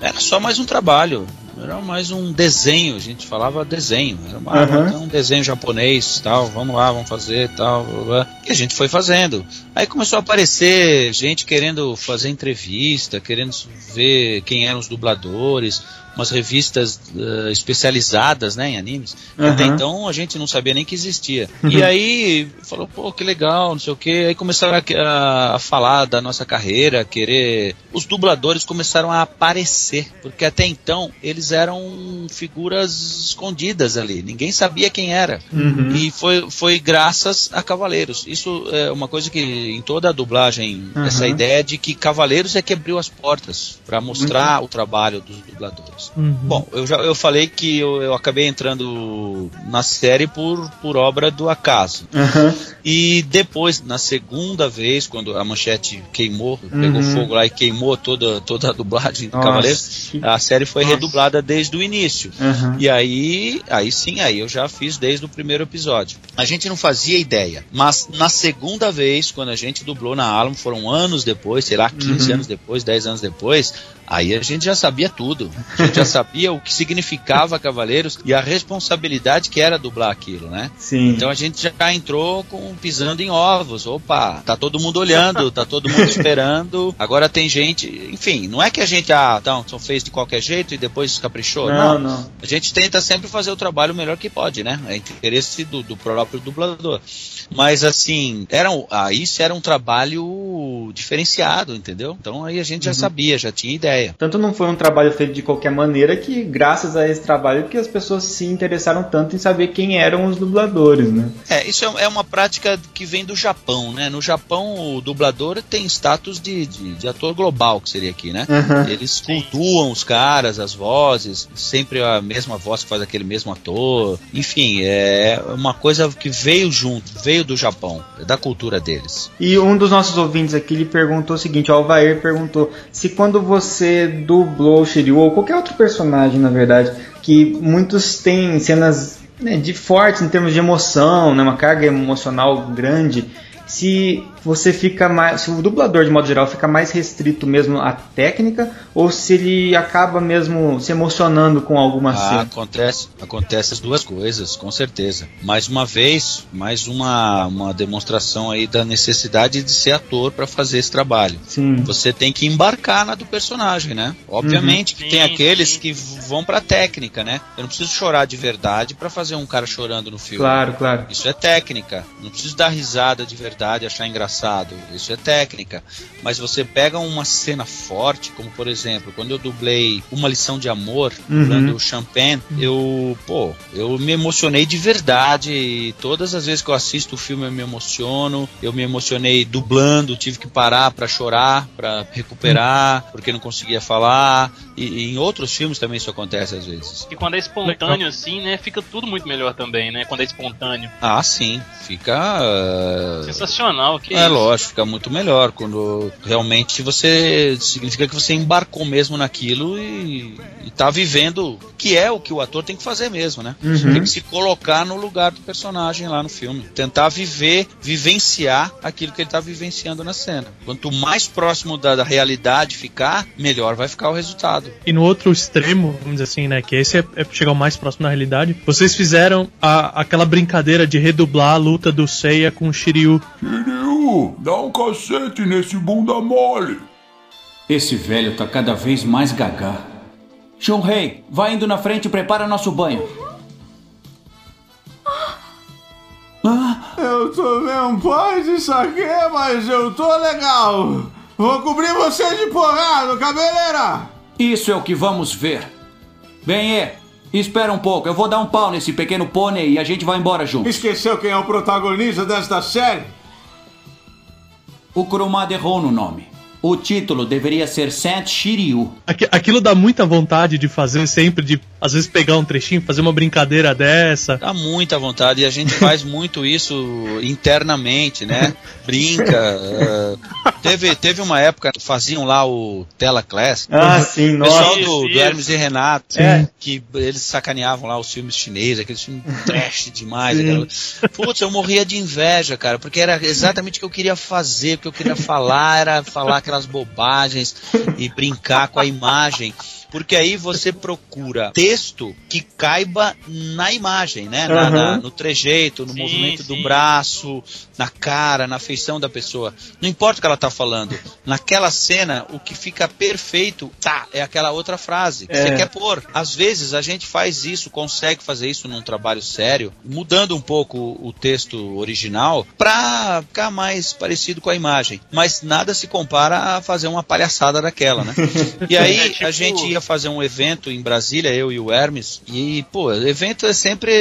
Era só mais um trabalho. Era mais um desenho, a gente falava desenho. Era uma, Aham. um desenho japonês, tal, vamos lá, vamos fazer, tal. blá, blá. E a gente foi fazendo. Aí começou a aparecer gente querendo fazer entrevista, querendo ver quem eram os dubladores, umas revistas eh, especializadas né, em animes. Até Aham. então a gente não sabia nem que existia. E aí falou, pô, que legal, não sei o que. Aí começaram a, a- falar da nossa carreira, querer os dubladores começaram a aparecer, porque até então eles eram figuras escondidas ali, ninguém sabia quem era. Uhum. E foi, foi graças a Cavaleiros. Isso é uma coisa que em toda a dublagem, Uhum. essa ideia de que Cavaleiros é que abriu as portas para mostrar o trabalho dos dubladores. Uhum. Bom, eu já eu falei que eu, eu acabei entrando na série por, por obra do acaso. Aham. E depois, na segunda vez, quando a manchete queimou, pegou Uhum. fogo lá e queimou toda, toda a dublagem do Nossa, que- a série foi Nossa. redublada desde o início. E aí, aí sim, aí eu já fiz desde o primeiro episódio. A gente não fazia ideia, mas na segunda vez, quando a gente dublou na Alamo, foram anos depois, sei lá, 15 Uhum. anos depois, 10 anos depois, aí a gente já sabia tudo. A gente já sabia o que significava Cavaleiros e a responsabilidade que era dublar aquilo, né? Sim. Então a gente já entrou com pisando em ovos. Opa, tá todo mundo olhando, tá todo mundo esperando. Agora tem gente, enfim, não é que a gente ah, então, fez de qualquer jeito e depois caprichou. não, Não, não. a gente tenta sempre fazer o trabalho melhor que pode, né? É interesse do, do próprio dublador. Mas assim, era um, ah, isso era um trabalho diferenciado, entendeu? Então aí a gente já Uhum. sabia, já tinha ideia. Tanto não foi um trabalho feito de qualquer maneira que, graças a esse trabalho, que as pessoas se interessaram tanto em saber quem eram os dubladores, né? É, isso é, é uma prática que vem do Japão, né? No Japão, o dublador tem status de, de, de ator global, que seria aqui, né? Aham. Eles cultuam os caras, as vozes, sempre a mesma voz que faz aquele mesmo ator. Enfim, é uma coisa que veio junto, veio do Japão, é da cultura deles. E um dos nossos ouvintes aqui ele perguntou o seguinte: o Alvair perguntou se quando você dublou o Shiryu ou qualquer outro personagem, na verdade, que muitos têm cenas né, de fortes em termos de emoção, né, uma carga emocional grande. Se você fica mais, se o dublador de modo geral fica mais restrito mesmo à técnica ou se ele acaba mesmo se emocionando com alguma Ah, cena. acontece, acontece as duas coisas, com certeza. Mais uma vez, mais uma, uma demonstração aí da necessidade de ser ator para fazer esse trabalho. Sim. Você tem que embarcar na do personagem, né? Obviamente que Sim, tem aqueles sim. que vão pra técnica, né? Eu não preciso chorar de verdade para fazer um cara chorando no filme. Claro, claro. Isso é técnica. Não preciso dar risada de verdade, achar engraçado. Isso é técnica. Mas você pega uma cena forte, como por exemplo, quando eu dublei Uma Lição de Amor, Uhum. dublando o Champagne, eu, pô, eu me emocionei de verdade. E todas as vezes que eu assisto o filme eu me emociono. Eu me emocionei dublando, tive que parar pra chorar, pra recuperar, porque não conseguia falar. E, e em outros filmes também isso acontece às vezes. E quando é espontâneo assim, né, fica tudo muito melhor também, né? Quando é espontâneo. Ah, sim. Fica. ah, Sensacional, que É isso. lógico, fica muito melhor quando realmente você significa que você embarcou mesmo naquilo e, e tá vivendo, que é o que o ator tem que fazer mesmo, né? Uhum. Tem que se colocar no lugar do personagem lá no filme, tentar viver, vivenciar aquilo que ele tá vivenciando na cena. Quanto mais próximo da, da realidade ficar, melhor vai ficar o resultado. E no outro extremo, vamos dizer assim, né? Que esse é, é chegar o mais próximo da realidade. Vocês fizeram a- aquela brincadeira de redublar a luta do Seiya com o Shiryu. Shiryu, dá um cacete nesse bunda mole. Esse velho tá cada vez mais gagá. Shunrei, vai indo na frente e prepara nosso banho. Eu tomei um pó de saque, mas eu tô legal. Vou cobrir você de porrada, cabeleira. Isso é o que vamos ver. Bem, é. Espera um pouco, eu vou dar um pau nesse pequeno pônei e a gente vai embora junto. Esqueceu quem é o protagonista desta série? O Kurumada errou no nome. O título deveria ser Saint Shiryu. Aqui- aquilo dá muita vontade de fazer sempre, de às vezes pegar um trechinho, fazer uma brincadeira dessa. Dá muita vontade e a gente faz muito isso internamente, né? Brinca. eh, teve, teve uma época que faziam lá o Tela Class. Ah, sim, O pessoal nossa. do, do. Hermes e Renato, É. que eles sacaneavam lá os filmes chineses, aqueles filmes trash demais. Sim. aquela- Putz, eu morria de inveja, cara, porque era exatamente o que eu queria fazer, o que eu queria falar era falar aquelas bobagens e brincar com a imagem. Porque aí você procura texto que caiba na imagem, né? Na, na, Aham. no trejeito, no Sim, movimento do sim. braço, na cara, na feição da pessoa. Não importa o que ela tá falando. Naquela cena, o que fica perfeito, tá, é aquela outra frase que É. você quer pôr. Às vezes a gente faz isso, consegue fazer isso num trabalho sério, mudando um pouco o texto original pra ficar mais parecido com a imagem. Mas nada se compara a fazer uma palhaçada daquela, né? E aí É, tipo- a gente ia fazer um evento em Brasília, eu e o Hermes, e, pô, evento é sempre,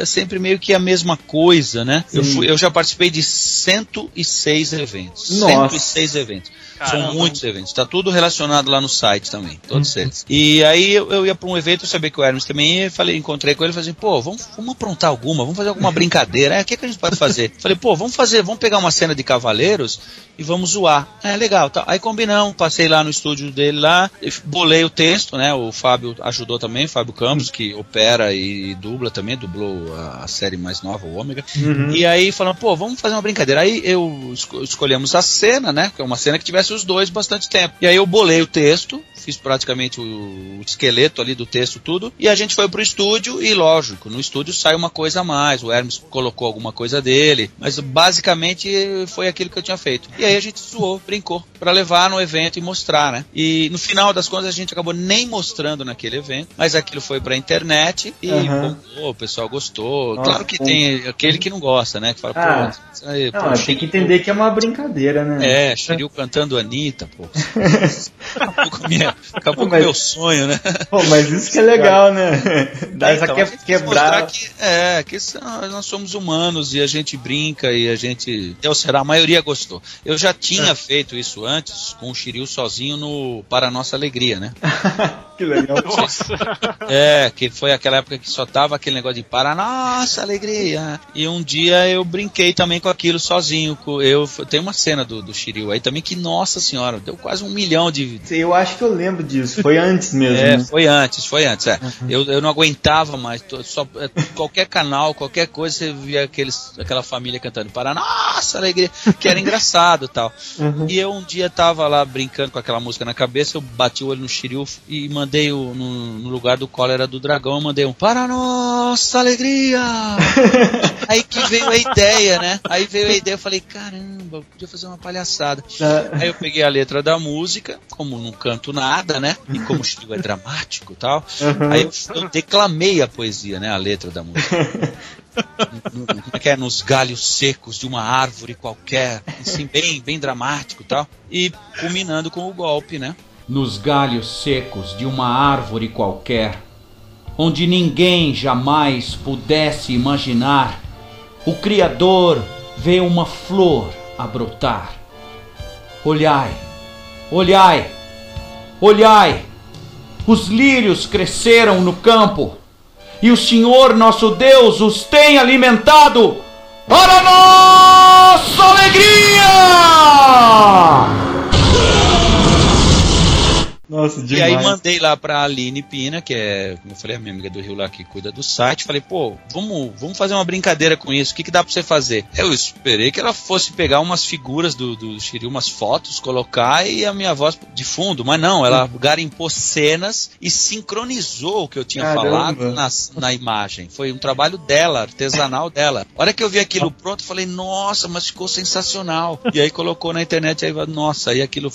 é sempre meio que a mesma coisa, né? Eu, fui- eu já participei de 106 eventos. Nossa. 106 eventos. Caramba. São muitos eventos. Tá tudo relacionado lá no site também, todos Uhum. eles. E aí eu, eu ia pra um evento, eu sabia que o Hermes também ia, falei, encontrei com ele e falei assim, pô, vamos, vamos aprontar alguma, vamos fazer alguma brincadeira. É, o que, que a gente pode fazer? falei, pô, vamos fazer, vamos pegar uma cena de cavaleiros e vamos zoar. É, legal, tá. Aí combinamos, passei lá no estúdio dele lá, bolei o texto, né? O Fábio ajudou também, Fábio Campos, que opera e dubla também, dublou a, série mais nova, o Ômega. Uhum. E aí falando, pô, vamos fazer uma brincadeira. Aí eu esco- escolhemos a cena, né? Que é uma cena que tivesse os dois bastante tempo. E aí eu bolei o texto, fiz praticamente o, esqueleto ali do texto, tudo. E a gente foi pro estúdio e, lógico, no estúdio sai uma coisa a mais. O Hermes colocou alguma coisa dele. Mas basicamente foi aquilo que eu tinha feito. E aí a gente zoou, brincou, pra levar no evento e mostrar, né? E no final das contas a gente acabou nem mostrando naquele evento, mas aquilo foi pra internet e Aham. bombou, o pessoal gostou. Nossa, claro que bom. tem aquele que não gosta, né? Que fala, Ah, pô, isso aí, pô, Não, tem que entender que é uma brincadeira, né? É, Shiryu cantando Anitta, pô. com, minha, acabou com Mas- meu sonho, né? Pô, mas isso que é legal, né? Dá Então, essa a que, mostrar quebrar. que, é, que nós somos humanos e a gente brinca e a gente. Eu será, a maioria gostou. Eu já tinha É. feito isso antes com o Shiryu sozinho no Para Nossa Alegria, né? Que legal. Nossa. É, que foi aquela época que só tava aquele negócio de para nossa alegria. E um dia eu brinquei também com aquilo sozinho. com- Eu tem uma cena do, do Shiryu aí também que nossa senhora deu quase um milhão de Eu acho que eu lembro disso. Foi antes mesmo. é, né? foi antes, foi antes. É. Eu, eu não aguentava mais. tô- Só, é, qualquer canal, qualquer coisa, você via aqueles, aquela família cantando para nossa alegria, que era engraçado e tal. Uhum. E eu um dia tava lá brincando com aquela música na cabeça, eu bati o olho no Shiryu e mandei o, no, no lugar do cólera do dragão, eu mandei um para nossa alegria. Aí que veio a ideia, né? Aí veio a ideia, eu falei, caramba, eu podia fazer uma palhaçada. Ah, Aí eu peguei a letra da música, como não canto nada, né? E como o estilo é dramático e tal. Uhum. Aí eu, eu declamei a poesia, né? A letra da música. No- Como é que é? Nos galhos secos de uma árvore qualquer. Assim, bem, bem dramático e tal. E culminando com o golpe, né? Nos galhos secos de uma árvore qualquer, onde ninguém jamais pudesse imaginar, o Criador vê uma flor a brotar. Olhai, olhai, olhai! Os lírios cresceram no campo, e o Senhor nosso Deus os tem alimentado para nossa alegria! Nossa, E demais. aí mandei lá pra Aline Pina, que é, como eu falei, a minha amiga do Rio lá que cuida do site. Falei, pô, vamos, vamos fazer uma brincadeira com isso. O que, que dá pra você fazer? Eu esperei que ela fosse pegar umas figuras do, do Shiryu, umas fotos, colocar e a minha voz de fundo. Mas não, ela garimpou cenas e sincronizou o que eu tinha Caramba. falado na, na imagem. Foi um trabalho dela, artesanal dela. A hora que eu vi aquilo pronto, falei, nossa, mas ficou sensacional. E aí colocou na internet, aí, nossa, aí aquilo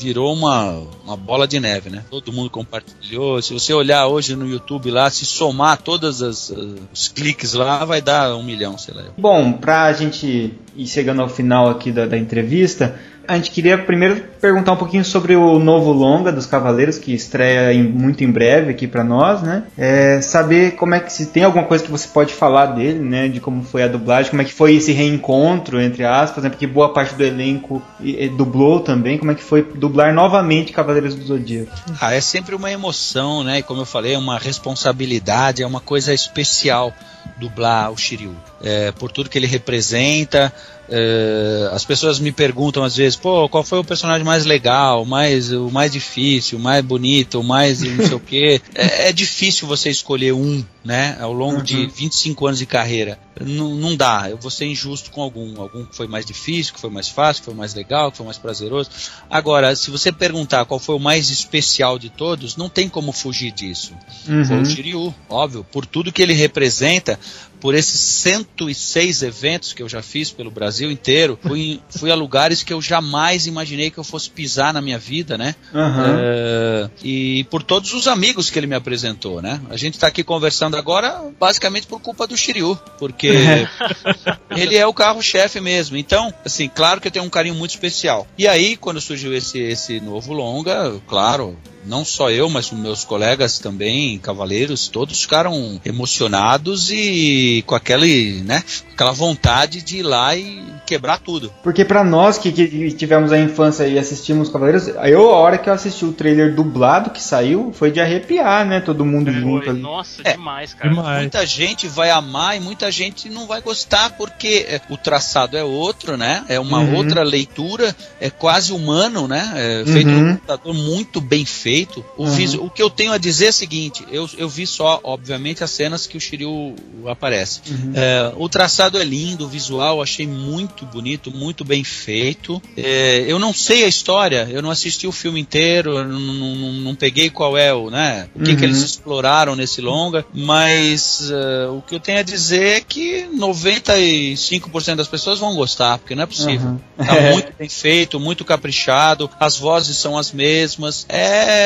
virou uma, uma bola de neve, né? Todo mundo compartilhou. Se você olhar hoje no YouTube lá, se somar todos as- os cliques lá, vai dar um milhão, sei lá. Bom, pra gente ir chegando ao final aqui da, da entrevista, a gente queria primeiro perguntar um pouquinho sobre o novo longa dos Cavaleiros que estreia em- muito em breve aqui pra nós, né? É, saber como é que se tem alguma coisa que você pode falar dele, né? De como foi a dublagem, como é que foi esse reencontro entre aspas, né? Porque boa parte do elenco e- e dublou também. Como é que foi dublar novamente Cavaleiros do Zodíaco? Ah, é sempre uma emoção, né? E como eu falei, é uma responsabilidade, é uma coisa especial dublar o Shiryu. É, por tudo que ele representa. É, as pessoas me perguntam às vezes, pô, qual foi o personagem mais legal, mais, o mais difícil, o mais bonito, o mais não sei o quê. É, é difícil você escolher um né, ao longo de 25 anos de carreira, não, não dá. Eu vou ser injusto com algum. Algum que foi mais difícil, que foi mais fácil, que foi mais legal, que foi mais prazeroso. Agora, se você perguntar qual foi o mais especial de todos, não tem como fugir disso. Uhum. Foi o Shiryu, óbvio, por tudo que ele representa, por esses 106 eventos que eu já fiz pelo Brasil inteiro, fui, fui a lugares que eu jamais imaginei que eu fosse pisar na minha vida, né? Uhum. E por todos os amigos que ele me apresentou, né? A gente está aqui conversando agora basicamente por culpa do Shiryu, porque ele é o carro-chefe mesmo. Então, assim, claro que eu tenho um carinho muito especial. E aí, quando surgiu esse, esse novo longa, claro, não só eu, mas os meus colegas também, cavaleiros, todos ficaram emocionados e com aquele, né, aquela vontade de ir lá e quebrar tudo. Porque pra nós que, que tivemos a infância e assistimos Cavaleiros, eu, a hora que eu assisti o trailer dublado que saiu, foi de arrepiar, né? Todo mundo junto ali. Nossa, É, demais, cara. Muita gente vai amar e muita gente não vai gostar porque é, o traçado é outro, né? É uma Uhum. outra leitura, é quase humano, né? É feito Uhum. no computador muito bem feito. O, Uhum. visu- o que eu tenho a dizer é o seguinte: eu, eu vi só, obviamente, as cenas que o Shiryu aparece. Uhum. É, o traçado é lindo, o visual achei muito bonito, muito bem feito. É, eu não sei a história, eu não assisti o filme inteiro, não, não- não- peguei qual é o, né? O que, Uhum. que eles exploraram nesse longa, mas é, o que eu tenho a dizer é que 95% das pessoas vão gostar, porque não é possível. Uhum. Tá É. muito bem feito, muito caprichado, as vozes são as mesmas. É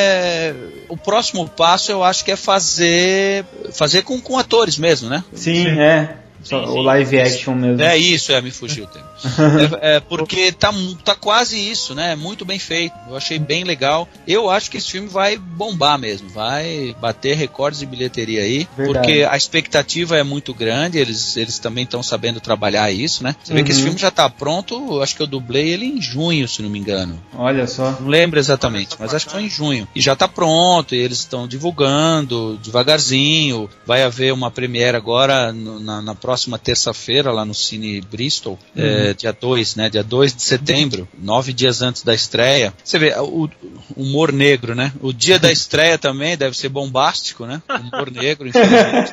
o próximo passo eu acho que é fazer fazer com, com atores mesmo, né? Sim, é. Só o live action mesmo. É isso, é, me fugiu o tempo. é, é, porque tá, tá quase isso, né? Muito bem feito. Eu achei bem legal. Eu acho que esse filme vai bombar mesmo. Vai bater recordes de bilheteria aí. Verdade. Porque a expectativa é muito grande. Eles, eles também estão sabendo trabalhar isso, né? Você vê que esse Uhum. filme já tá pronto. Acho que eu dublei ele em junho, se não me engano. Olha só. Não lembro exatamente, mas acho que foi em junho. E já tá pronto, e eles estão divulgando devagarzinho. Vai haver uma premiere agora no- na, na próxima terça-feira lá no Cine Bristol, é, dia 2, né? Dia 2 de setembro, nove dias antes da estreia. Você vê, o, o humor negro, né? O dia da estreia também deve ser bombástico, né? Humor negro, infelizmente.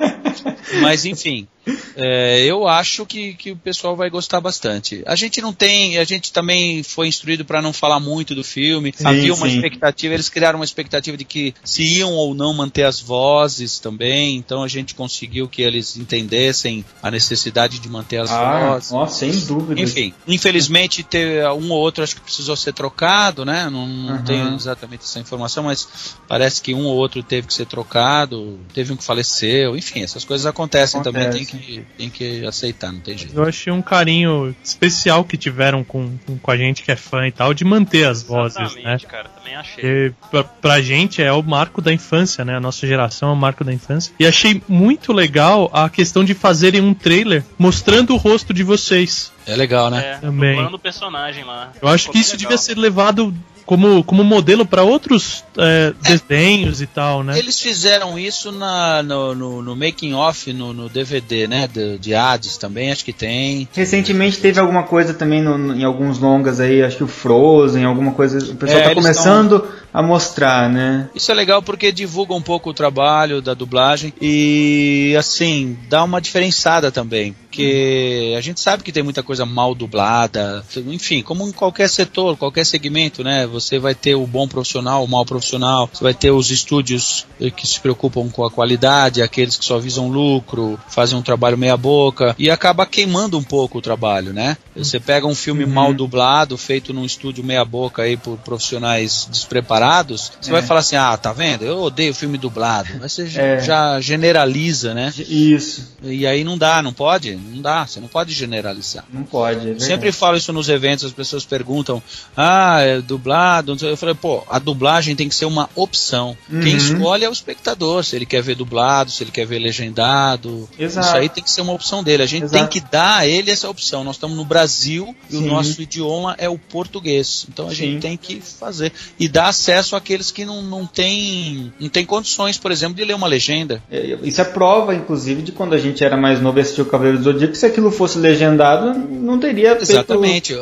Mas enfim, é, eu acho que, que o pessoal vai gostar bastante. A gente não tem, a gente também foi instruído para não falar muito do filme. Sim, Havia uma sim. expectativa, eles criaram uma expectativa de que se iam ou não manter as vozes também. Então a gente conseguiu que eles entendessem a necessidade de manter as Ah, vozes. ó, sem dúvida. Enfim, infelizmente teve um ou outro acho que precisou ser trocado, né? Não, não Uhum. tenho exatamente essa informação, mas parece que um ou outro teve que ser trocado, teve um que faleceu, enfim, essas coisas acontecem também, tem Acontece. que, tem que aceitar, não tem jeito. Eu achei um carinho especial que tiveram com, com, com a gente que é fã e tal, de manter as vozes, né? Exatamente, cara, também achei. Porque pra, pra gente é o marco da infância, né? A nossa geração é o marco da infância. E achei muito legal a questão de fazerem um trailer mostrando o rosto de vocês. É legal, né? É, Também. o personagem lá. Eu acho Ficou que isso legal. devia ser levado como, como modelo para outros é, desenhos e tal, né? Eles fizeram isso na, no, no, no making off, no, no DVD, né? De, de Hades também, acho que tem. Recentemente teve alguma coisa também no- no- em alguns longas aí, acho que o Frozen, alguma coisa. O pessoal É, tá começando a mostrar, né? Isso é legal porque divulga um pouco o trabalho da dublagem e, assim, dá uma diferenciada também. Porque a gente sabe que tem muita coisa mal dublada, enfim, como em qualquer setor, qualquer segmento, né? Você vai ter o bom profissional, o mau profissional, você vai ter os estúdios que se preocupam com a qualidade, aqueles que só visam lucro, fazem um trabalho meia-boca e acaba queimando um pouco o trabalho, né? Você pega um filme mal dublado, feito num estúdio meia-boca aí por profissionais despreparados, você É. vai falar assim: ah, tá vendo? Eu odeio filme dublado. Aí você É. já generaliza, né? Isso. E aí não dá, não pode? Não dá, você não pode generalizar. Não pode. É sempre falo isso nos eventos, as pessoas perguntam: ah, é dublado? Eu falei, pô, a dublagem tem que ser uma opção. Quem Uhum. escolhe é o espectador, se ele quer ver dublado, se ele quer ver legendado. Exato. Isso aí tem que ser uma opção dele. A gente Exato. tem que dar a ele essa opção. Nós estamos no Brasil e Sim. o nosso idioma é o português. Então a Sim. gente tem que fazer. E dar acesso àqueles que não, não têm não tem condições, por exemplo, de ler uma legenda. É, Isso é prova, inclusive, de quando a gente era mais novo e assistia o Cavaleiro do Zodíaco, se aquilo fosse legendado, não teria feito... Exatamente.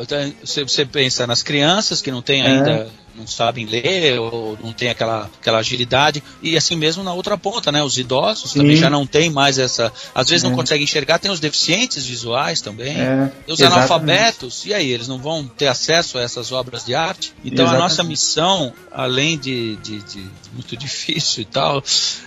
Você, você pensa nas crianças que não têm É. ainda não sabem ler ou não tem aquela, aquela agilidade. E assim mesmo na outra ponta, né? Os idosos também Sim. já não tem mais essa. Às vezes É. não conseguem enxergar, tem os deficientes visuais também. É, os exatamente. analfabetos, e aí, eles não vão ter acesso a essas obras de arte? Então a Exatamente. nossa missão, além de, de, de muito difícil e tal,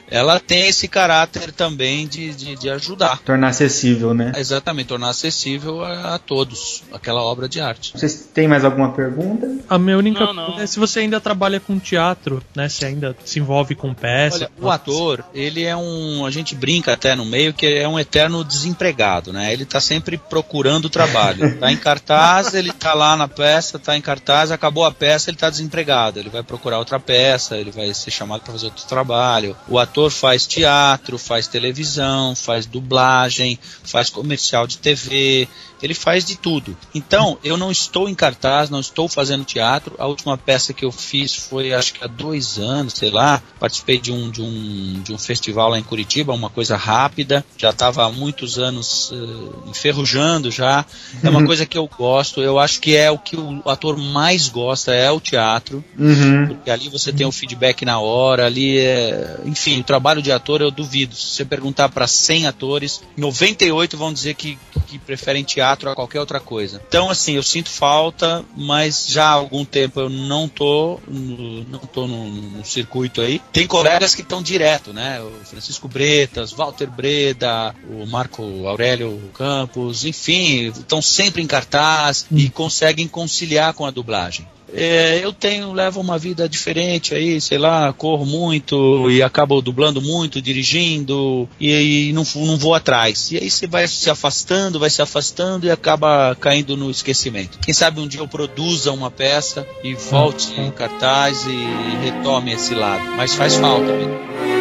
ela tem esse caráter também de, de, de ajudar. Tornar acessível, né? Exatamente, tornar acessível a, a todos aquela obra de arte. Vocês têm mais alguma pergunta? A minha única Não, não. pergunta é se você ainda trabalha com teatro, né? Se ainda se envolve com peça. Olha, o ator, ele é um. A gente brinca até no meio que é um eterno desempregado, né? Ele tá sempre procurando trabalho. Tá em cartaz, ele tá lá na peça, tá em cartaz, acabou a peça, ele tá desempregado. Ele vai procurar outra peça, ele vai ser chamado para fazer outro trabalho. O ator faz teatro, faz televisão, faz dublagem, faz comercial de TV, ele faz de tudo. Então, eu não estou em cartaz, não estou fazendo teatro. A última peça que eu fiz foi, acho que há dois anos, sei lá. Participei de um, de um, de um festival lá em Curitiba, uma coisa rápida. Já estava há muitos anos eh, enferrujando já. É uma coisa que eu gosto. Eu acho que é o que o ator mais gosta, é o teatro. Uhum. Porque ali você tem o feedback na hora, ali é. Enfim, o trabalho de ator eu duvido. Se você perguntar para 100 atores, 98 vão dizer que, que preferem teatro a qualquer outra coisa. Então, assim, eu sinto falta, mas já há algum tempo eu não tô no, não tô no, no circuito aí. Tem colegas que estão direto, né? O Francisco Bretas, Walter Breda, o Marco Aurélio Campos, enfim, estão sempre em cartaz e conseguem conciliar com a dublagem. É, eu tenho, levo uma vida diferente aí, sei lá, corro muito e acabo dublando muito, dirigindo e, e não, não vou atrás. E aí você vai se afastando, vai se afastando e acaba caindo no esquecimento. Quem sabe um dia eu produza uma peça e volte em cartaz e retome esse lado. Mas faz falta mesmo.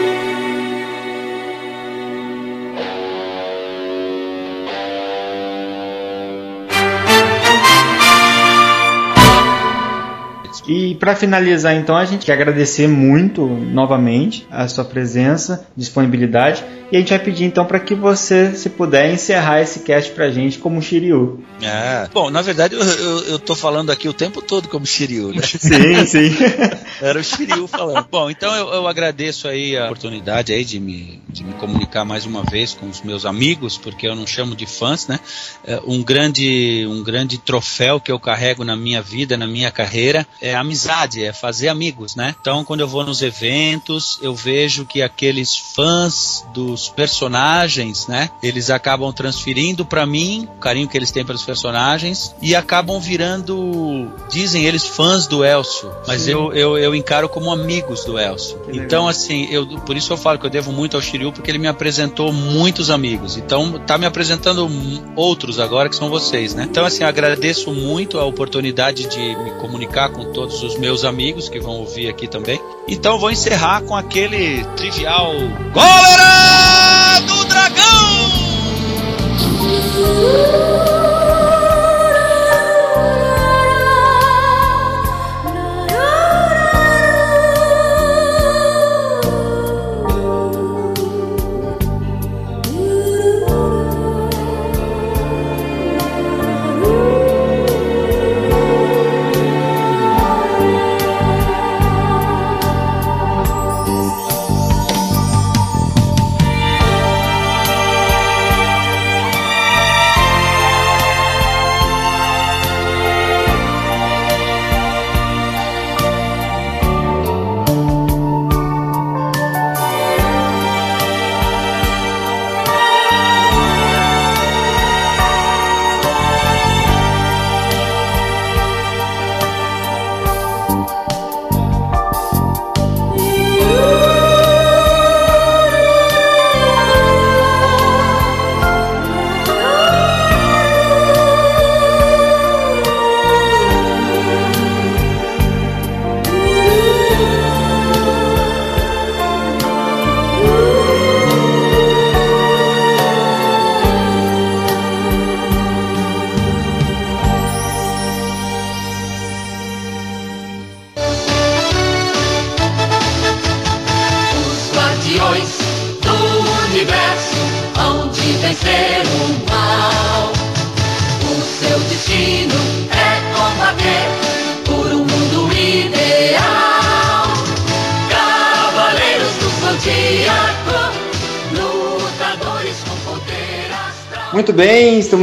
E para finalizar, então, a gente quer agradecer muito novamente a sua presença, disponibilidade, e a gente vai pedir então para que você, se puder, encerrar esse cast pra gente como Shiryu. É. Bom, na verdade eu, eu, eu tô falando aqui o tempo todo como Shiryu, né? Sim, sim. Era o Shiryu falando. Bom, então eu, eu agradeço aí a oportunidade aí de me, de me comunicar mais uma vez com os meus amigos, porque eu não chamo de fãs, né? É, um grande, um grande troféu que eu carrego na minha vida, na minha carreira, é a amizade, é fazer amigos, né? Então, quando eu vou nos eventos, eu vejo que aqueles fãs dos personagens, né? Eles acabam transferindo para mim o carinho que eles têm pelos personagens e acabam virando, dizem eles, fãs do Elcio, mas Sim. eu, eu, eu encaro como amigos do Elcio. Que legal. Então, assim, eu, por isso eu falo que eu devo muito ao Shiryu, porque ele me apresentou muitos amigos. Então, tá me apresentando outros agora, que são vocês, né? Então, assim, eu agradeço muito a oportunidade de me comunicar com todos os meus amigos que vão ouvir aqui também. Então, vou encerrar com aquele trivial Cólera do Dragão!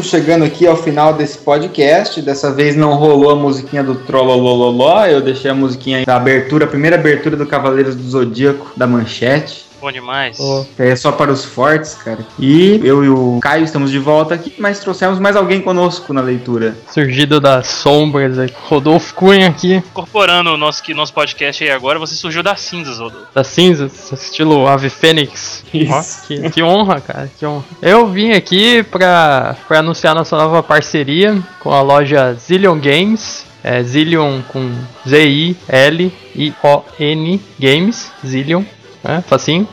Chegando aqui ao final desse podcast. Dessa vez não rolou a musiquinha do Trollolololó, eu deixei a musiquinha da abertura, a primeira abertura do Cavaleiros do Zodíaco da Manchete. Bom demais. É só para os fortes, cara. E eu e o Caio estamos de volta aqui, mas trouxemos mais alguém conosco na leitura. Surgido das sombras aqui. Rodolfo Cunha aqui. Incorporando o nosso, que- nosso podcast aí agora, você surgiu das cinzas, Rodolfo. Das cinzas, estilo Ave Fênix. Ó, que, que honra, cara, que honra. Eu vim aqui pra, pra anunciar nossa nova parceria com a loja Zillion Games. É Zillion com Z-I-L-I-O-N Games. Zillion, né? Facinho.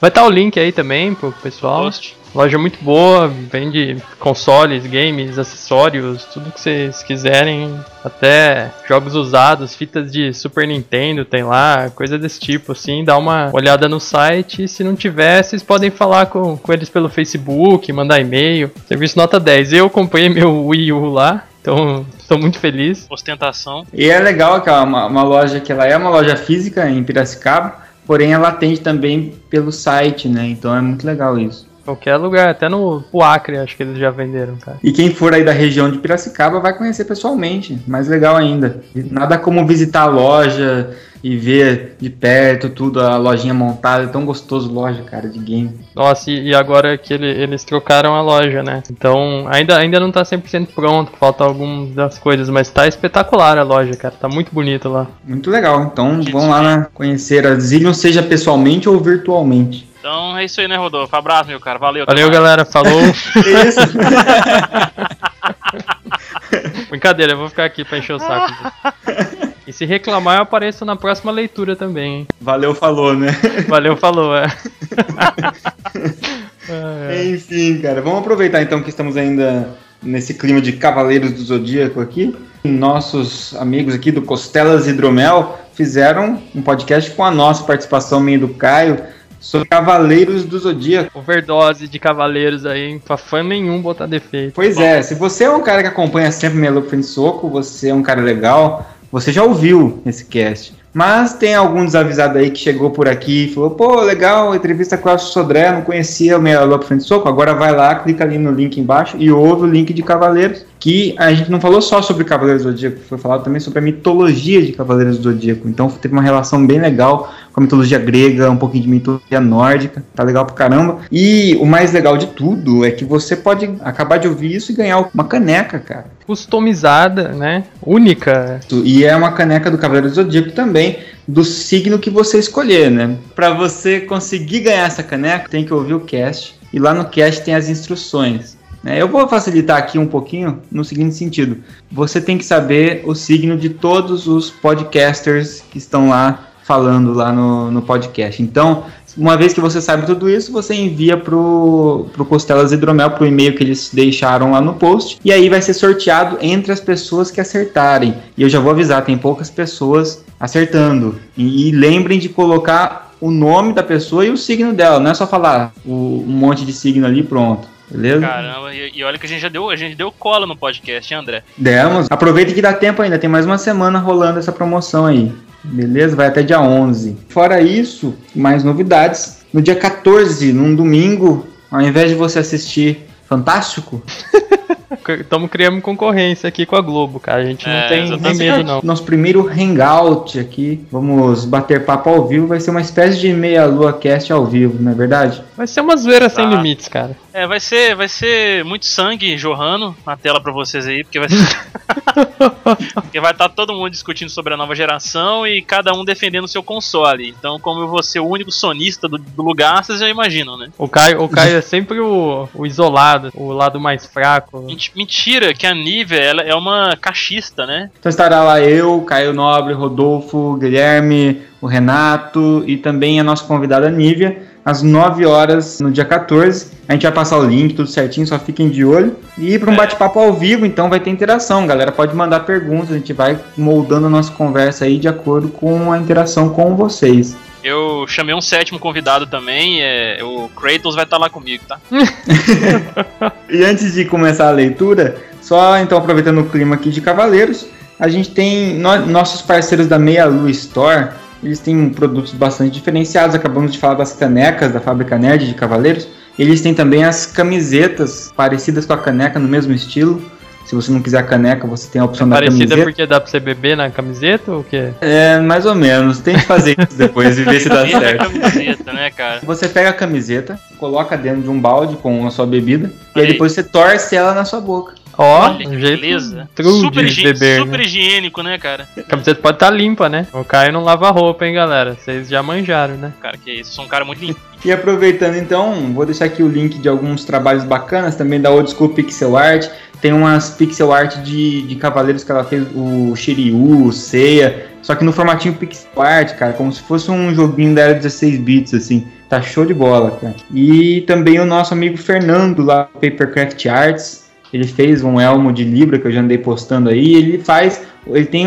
Vai estar o link aí também pro pessoal. Loja muito boa, vende consoles, games, acessórios, tudo que vocês quiserem, até jogos usados, fitas de Super Nintendo tem lá, coisa desse tipo, assim, dá uma olhada no site, e se não tiver, vocês podem falar com, com eles pelo Facebook, mandar e-mail, serviço nota 10. Eu comprei meu Wii U lá, então estou muito feliz. Ostentação. E é legal que é uma, uma loja que ela é uma loja física em Piracicaba, porém ela atende também pelo site, né? Então é muito legal isso. Qualquer lugar, até no o Acre acho que eles já venderam, cara. E quem for aí da região de Piracicaba vai conhecer pessoalmente, mais legal ainda. Nada como visitar a loja e ver de perto tudo, a lojinha montada, é tão gostoso loja, cara, de game. Nossa, e agora que ele- eles trocaram a loja, né? Então, ainda, ainda não tá 100% pronto, falta algumas das coisas, mas tá espetacular a loja, cara. Tá muito bonito lá. Muito legal, então vão lá né, conhecer a Zillion, seja pessoalmente ou virtualmente. Então é isso aí, né, Rodolfo? Abraço, meu cara. Valeu. Valeu, galera. Falou. Brincadeira, eu vou ficar aqui pra encher o saco. E se reclamar, eu apareço na próxima leitura também, hein? Valeu, falou, né? Valeu, falou, é. Enfim, cara, vamos aproveitar então que estamos ainda nesse clima de Cavaleiros do Zodíaco aqui. Nossos amigos aqui do Costelas Hidromel fizeram um podcast com a nossa participação meio do Caio sobre Cavaleiros do Zodíaco. Overdose de cavaleiros aí? Pra fã nenhum botar defeito. Pois é, se você é um cara que acompanha sempre Melo Soco, você é um cara legal, você já ouviu esse cast. Mas tem algum desavisado aí que chegou por aqui e falou: pô, legal, entrevista com o Sodré, não conhecia o Meia Lua Frente Soco. Agora vai lá, clica ali no link embaixo e ouve o link de Cavaleiros. Que a gente não falou só sobre Cavaleiros do Zodíaco, foi falado também sobre a mitologia de Cavaleiros do Zodíaco. Então teve uma relação bem legal com a mitologia grega, um pouquinho de mitologia nórdica, tá legal pra caramba. E o mais legal de tudo é que você pode acabar de ouvir isso e ganhar uma caneca, cara. Customizada, né? Única. E é uma caneca do Cavaleiro do Zodíaco também, do signo que você escolher, né? Pra você conseguir ganhar essa caneca, tem que ouvir o cast. E lá no cast tem as instruções. Né? Eu vou facilitar aqui um pouquinho no seguinte sentido: você tem que saber o signo de todos os podcasters que estão lá falando lá no, no podcast. Então, uma vez que você sabe tudo isso, você envia pro, pro Costelas Hidromel, pro e-mail que eles deixaram lá no post, e aí vai ser sorteado entre as pessoas que acertarem. E eu já vou avisar, tem poucas pessoas acertando. E, e lembrem de colocar o nome da pessoa e o signo dela, não é só falar o, um monte de signo ali pronto. Beleza? Caramba, e, e olha que a gente já deu, a gente deu cola no podcast, hein, André? Demos. Aproveita que dá tempo ainda, tem mais uma semana rolando essa promoção aí. Beleza? Vai até dia 11. Fora isso, mais novidades. No dia 14, num domingo, ao invés de você assistir Fantástico, Estamos criando concorrência aqui com a Globo, cara. A gente não É, tem nem medo, não. nosso primeiro hangout aqui. Vamos bater papo ao vivo. Vai ser uma espécie de meia-lua cast ao vivo, não é verdade? Vai ser uma zoeira sem Tá. limites, cara. É, vai ser, vai ser muito sangue jorrando na tela pra vocês aí, porque vai ser... porque vai estar todo mundo discutindo sobre a nova geração e cada um defendendo o seu console. Então, como eu vou ser o único sonista do, do lugar, vocês já imaginam, né? O Caio, o Caio é sempre o, o isolado, o lado mais fraco. Ment- Mentira, que a Nívia ela é uma cachista, né? Então estará lá eu, Caio Nobre, Rodolfo, Guilherme, o Renato e também a nossa convidada Nívia, às 9 horas no dia 14. A gente vai passar o link, tudo certinho, só fiquem de olho. E para um bate-papo ao vivo, então vai ter interação, galera. Pode mandar perguntas, a gente vai moldando a nossa conversa aí de acordo com a interação com vocês. Eu chamei um sétimo convidado também, é, o Kratos vai estar lá comigo, tá? E antes de começar a leitura, só então aproveitando o clima aqui de Cavaleiros, a gente tem no- nossos parceiros da Meia Lua Store, eles têm produtos bastante diferenciados. Acabamos de falar das canecas da Fábrica Nerd de Cavaleiros. Eles têm também as camisetas parecidas com a caneca no mesmo estilo. Se você não quiser a caneca, você tem a opção da Parecida camiseta. porque dá pra você beber na camiseta ou o quê? É, mais ou menos. Tem que fazer isso depois e ver se dá certo. camiseta, né, cara? Você pega a camiseta, coloca dentro de um balde com a sua bebida e aí Aí. depois você torce ela na sua boca. Ó, Olha um jeito beleza. true Super, higi- beber, super né? higiênico, né, cara? A camiseta pode estar limpa, né? O Caio não lava roupa, hein, galera? Vocês já manjaram, né? Cara, que isso. Sou um cara muito limpo. E aproveitando então, vou deixar aqui o link de alguns trabalhos bacanas também da Old School Pixel Art. Tem umas pixel art de, de cavaleiros que ela fez, o Shiryu, o Seiya, só que no formatinho pixel art, cara, como se fosse um joguinho da era 16 bits, assim. Tá show de bola, cara. E também o nosso amigo Fernando lá, do Papercraft Arts, ele fez um elmo de Libra que eu já andei postando aí. Ele faz, ele tem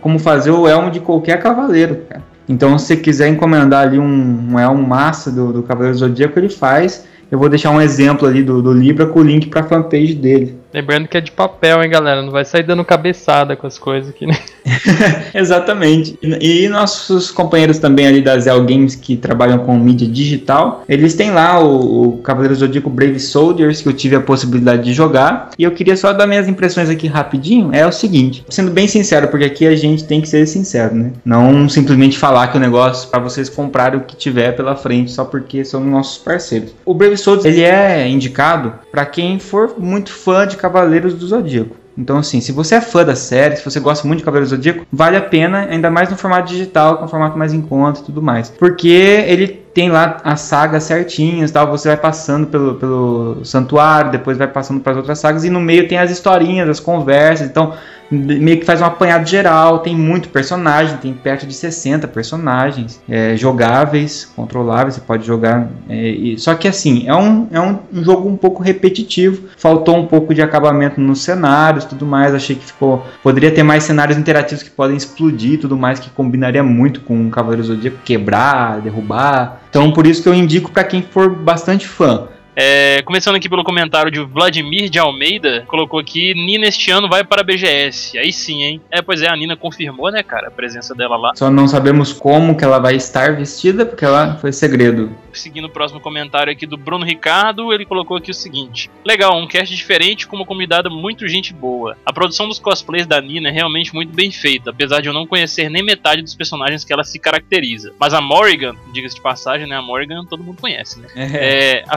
como fazer o elmo de qualquer cavaleiro, cara. Então, se você quiser encomendar ali um, um elmo massa do, do Cavaleiro Zodíaco, ele faz. Eu vou deixar um exemplo ali do, do Libra com o link pra fanpage dele. Lembrando que é de papel, hein, galera? Não vai sair dando cabeçada com as coisas aqui, né? Exatamente. E, nossos companheiros também ali da Zell Games que trabalham com mídia digital, eles têm lá o, o Cavaleiro Zodíaco Brave Soldiers que eu tive a possibilidade de jogar. E eu queria só dar minhas impressões aqui rapidinho. É o seguinte, sendo bem sincero, porque aqui a gente tem que ser sincero, né? Não simplesmente falar que o negócio para vocês comprarem o que tiver pela frente só porque são nossos parceiros. O Brave Soldiers ele é indicado para quem for muito fã de Cavaleiros do Zodíaco. Então, assim, se você é fã da série, se você gosta muito de Cavaleiro do Zodíaco, vale a pena, ainda mais no formato digital, um formato mais em conta e tudo mais. Porque ele tem lá as sagas certinhas tal, você vai passando pelo, pelo santuário, depois vai passando para as outras sagas, e no meio tem as historinhas, as conversas, então meio que faz um apanhado geral, tem muito personagem, tem perto de 60 personagens é, jogáveis, controláveis, você pode jogar. é, e- só que assim, é, um, é um, um jogo um pouco repetitivo, faltou um pouco de acabamento nos cenários tudo mais, achei que ficou. Poderia ter mais cenários interativos que podem explodir tudo mais, que combinaria muito com o Cavaleiro Zodíaco, quebrar, derrubar. Então por isso que eu indico para quem for bastante fã. É, começando aqui pelo comentário de Vladimir de Almeida, colocou aqui: Nina este ano vai para a BGS. Aí sim, hein? É, pois é, a Nina confirmou, né, cara, a presença dela lá. Só não sabemos como que ela vai estar vestida, porque ela foi segredo. Seguindo o próximo comentário aqui do Bruno Ricardo, ele colocou aqui o seguinte: Legal, um cast diferente com uma comunidade muito gente boa. A produção dos cosplays da Nina é realmente muito bem feita, apesar de eu não conhecer nem metade dos personagens que ela se caracteriza. Mas a Morrigan, diga-se de passagem, né? A Morrigan todo mundo conhece, né? É, a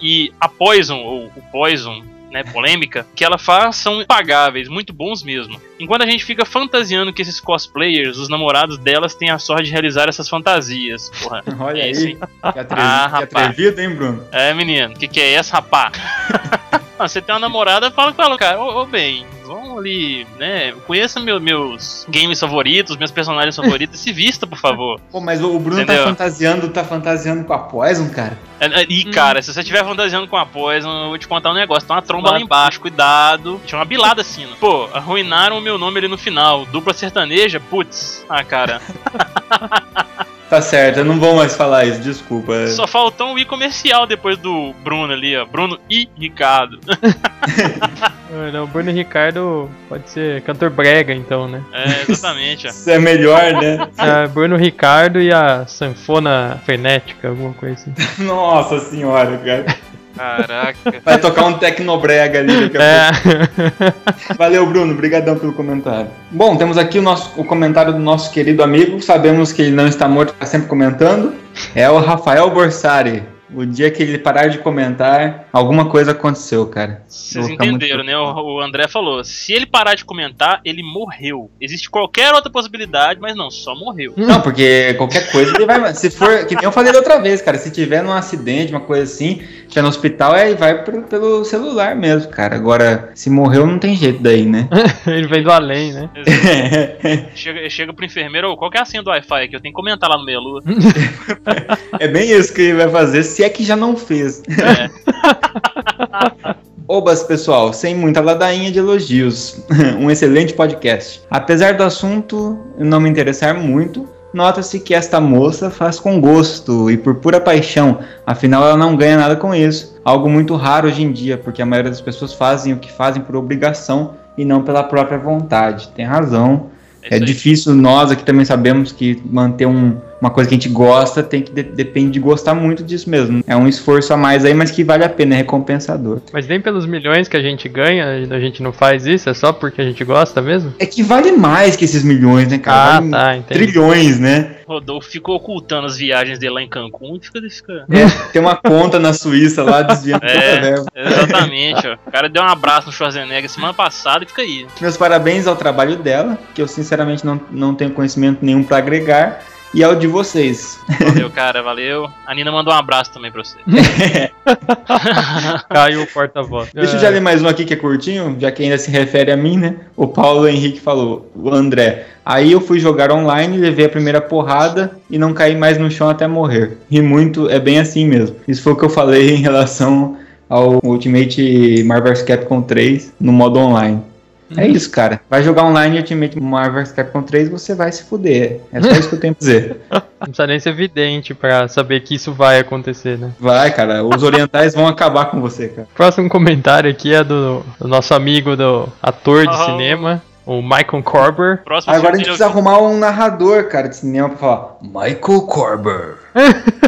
E a Poison, ou o Poison, né, polêmica, que ela faz são impagáveis, muito bons mesmo. Enquanto a gente fica fantasiando que esses cosplayers, os namorados delas, têm a sorte de realizar essas fantasias. Porra, Olha é aí, isso, hein? que atrevido, Ah, atrevido, hein, Bruno? É, menino, o que, que é essa, rapá? Você tem uma namorada, fala com ela, cara, ô, ô, bem, vamos ali, né, conheça meu- meus games favoritos, meus personagens favoritos, e se vista, por favor. Pô, mas o Bruno Entendeu? tá fantasiando, tá fantasiando com a Poison, cara. É, é, E, cara, se você estiver fantasiando com a Poison, eu vou te contar um negócio. Tem uma tromba lá embaixo, cuidado. Tinha uma bilada assim, né? Pô, arruinaram o meu nome ali no final. Dupla sertaneja? Putz. Ah, cara. Tá certo, eu não vou mais falar isso, desculpa. Só faltou um i comercial depois do Bruno ali, ó. Bruno e Ricardo. Ah, Não, o Bruno Ricardo pode ser cantor brega, então, né? É, exatamente, ó. Isso é melhor, né? É, Bruno Ricardo e a sanfona frenética, alguma coisa assim. Nossa senhora, cara. Caraca. Vai tocar um tecnobrega ali daqui a É. pouco. Valeu, Bruno. Obrigadão pelo comentário. Bom, temos aqui o, nosso, o comentário do nosso querido amigo. Sabemos que ele não está morto, está sempre comentando. É o Rafael Borsari. O dia que ele parar de comentar, alguma coisa aconteceu, cara. Vocês ficar muito entenderam, né? O, André falou: se ele parar de comentar, ele morreu. Existe qualquer outra possibilidade, mas não, só morreu. Não, porque qualquer coisa ele vai. Se for. Que nem eu falei da outra vez, cara. Se tiver num acidente, uma coisa assim, tiver no hospital, aí vai pelo, pelo celular mesmo, cara. Agora, se morreu, não tem jeito daí, né? Ele vem do além, né? Chega, chega pro enfermeiro, qual que é a senha do Wi-Fi aqui? Eu tenho que comentar lá no meia lua. É bem isso que ele vai fazer, se é que já não fez. Obas, pessoal, sem muita ladainha de elogios. um excelente podcast. Apesar do assunto não me interessar muito, nota-se que esta moça faz com gosto e por pura paixão, afinal ela não ganha nada com isso. Algo muito raro hoje em dia, porque a maioria das pessoas fazem o que fazem por obrigação e não pela própria vontade. Tem razão. É, difícil, nós aqui também sabemos que manter um, uma coisa que a gente gosta, tem que de- depende de gostar muito disso mesmo. É um esforço a mais aí, mas que vale a pena, é recompensador. Mas nem pelos milhões que a gente ganha, a gente não faz isso, é só porque a gente gosta mesmo? É que vale mais que esses milhões, né, cara? Ah, Vale tá, entendi. trilhões, né? Rodolfo ficou ocultando as viagens dele lá em Cancún e fica. fica... É, tem uma conta na Suíça lá desviando toda a É, verba. exatamente, ó. O cara deu um abraço no Schwarzenegger semana passada e fica aí. Meus parabéns ao trabalho dela, que eu sinceramente não, não tenho conhecimento nenhum pra agregar, e ao de vocês. Valeu, cara, valeu. A Nina mandou um abraço também pra você. Caiu o porta-voz. Deixa eu já ler mais um aqui que é curtinho, já que ainda se refere a mim, né? O Paulo Henrique falou, o André. Aí eu fui jogar online, levei a primeira porrada e não caí mais no chão até morrer. Ri muito, é bem assim mesmo. Isso foi o que eu falei em relação ao Ultimate Marvel Capcom 3 no modo online. É isso, cara. Vai jogar online Ultimate Marvel vs Capcom 3, você vai se fuder. É só isso que eu tenho pra dizer. Não precisa nem ser vidente pra saber que isso vai acontecer, né? Vai, cara. Os orientais vão acabar com você, cara. Próximo comentário aqui é do, do nosso amigo do ator de Ah. cinema, o Michael Corber. Próximo Agora a gente dele precisa arrumar um narrador, cara, de cinema pra falar Michael Corber.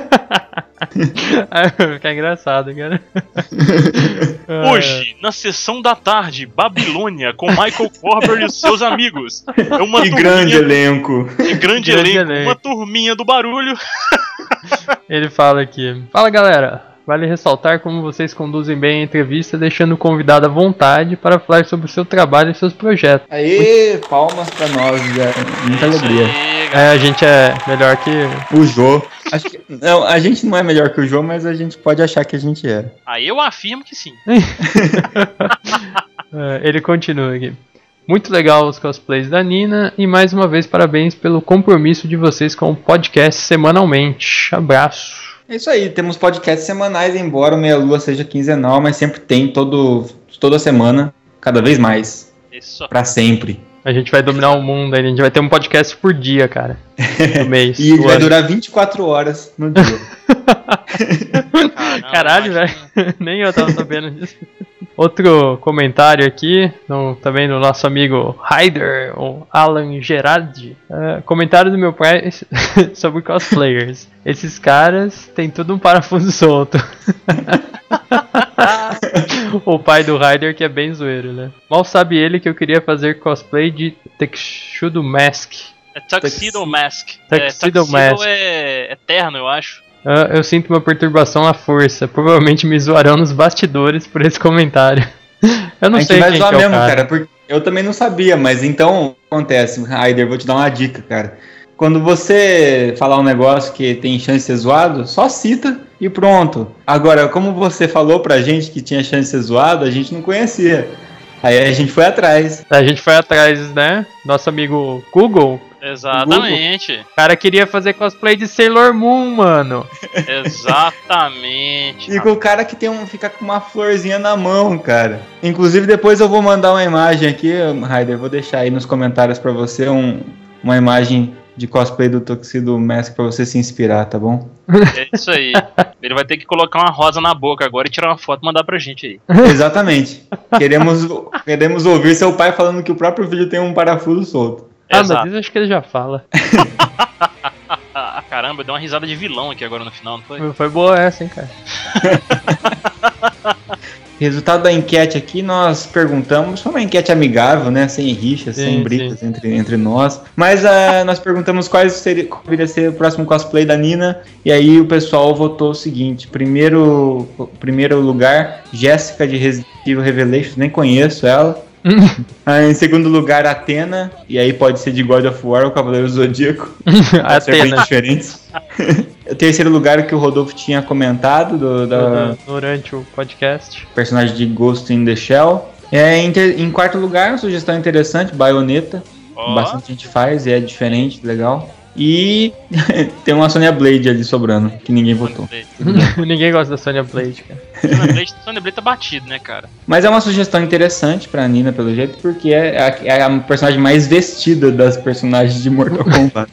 Vai ficar engraçado, cara. é- Hoje, na sessão da tarde, Babilônia, com Michael Corber e seus amigos. É uma E grande elenco. E grande, Grande elenco, elenco. uma turminha do barulho. Ele fala aqui: Fala galera, vale ressaltar como vocês conduzem bem a entrevista, deixando o convidado à vontade para falar sobre o seu trabalho e seus projetos. Aê, palmas pra nós, já. muita alegria. É, a gente é melhor que. O Jô. Que, não, a gente não é melhor que o Jô, mas a gente pode achar que a gente é. Aí eu afirmo que sim. É, ele continua aqui. Muito legal os cosplays da Nina e mais uma vez parabéns pelo compromisso de vocês com o podcast semanalmente. Abraço. É isso aí, temos podcasts semanais, embora o Meia Lua seja quinzenal, mas sempre tem todo, toda semana, cada vez mais. Isso. Pra sempre. A gente vai dominar o mundo, aí, a gente vai ter um podcast por dia, cara. No mês. E vai ano. durar 24 horas no dia. Caralho, velho. Nem eu tava sabendo disso. Outro comentário aqui, no- também do nosso amigo Ryder, o Alan Gerardi. É, comentário do meu pai sobre cosplayers. Esses caras têm tudo um parafuso solto. o pai do Ryder que é bem zoeiro, né? Mal sabe ele que eu queria fazer cosplay de Texudo Mask. É Tuxedo Mask. Tuxedo é, Mask. é eterno, eu acho. Ah, eu sinto uma perturbação à força. Provavelmente me zoarão nos bastidores por esse comentário. Eu não a gente sei vai quem zoar que é o mesmo, cara. cara. porque eu também não sabia, mas então acontece, Raider, vou te dar uma dica, cara. Quando você falar um negócio que tem chance de ser zoado, só cita e pronto. Agora, como você falou pra gente que tinha chance de ser zoado, a gente não conhecia. Aí a gente foi atrás. A gente foi atrás, né? Nosso amigo Google. Exatamente. O cara queria fazer cosplay de Sailor Moon, mano. Exatamente. E com o cara que tem um, fica com uma florzinha na mão, cara. Inclusive, depois eu vou mandar uma imagem aqui, Raider, vou deixar aí nos comentários pra você um, uma imagem de cosplay do Tuxedo Mask pra você se inspirar, tá bom? É isso aí. Ele vai ter que colocar uma rosa na boca agora e tirar uma foto e mandar pra gente aí. Exatamente. queremos, queremos ouvir seu pai falando que o próprio filho tem um parafuso solto. Ah, mas isso acho que ele já fala. Caramba, deu uma risada de vilão aqui agora no final, não foi? Foi boa essa, hein, cara. Resultado da enquete aqui, nós perguntamos, foi uma enquete amigável, né? Sem rixas, Sim, sem brigas entre, entre nós. Mas ah, nós perguntamos quais seria, qual deveria ser o próximo cosplay da Nina. E aí o pessoal votou o seguinte: primeiro, primeiro lugar, Jéssica de Resident Evil Revelations, nem conheço ela. Ah, em segundo lugar, Atena. E aí pode ser de God of War ou Cavaleiro Zodíaco. Atena. diferentes. terceiro lugar que o Rodolfo tinha comentado do, da, Durante o podcast. personagem de Ghost in the Shell. É, em, ter- em quarto lugar, uma sugestão interessante, Bayonetta. Ó. Bastante gente faz, é diferente, legal. E tem uma Sonya Blade ali sobrando, que ninguém votou. Ninguém gosta da Sonya Blade, cara. Sonya Blade, Sonya Blade tá batido, né, cara? Mas é uma sugestão interessante pra Nina, pelo jeito, porque é a, é a personagem mais vestida das personagens de Mortal Kombat.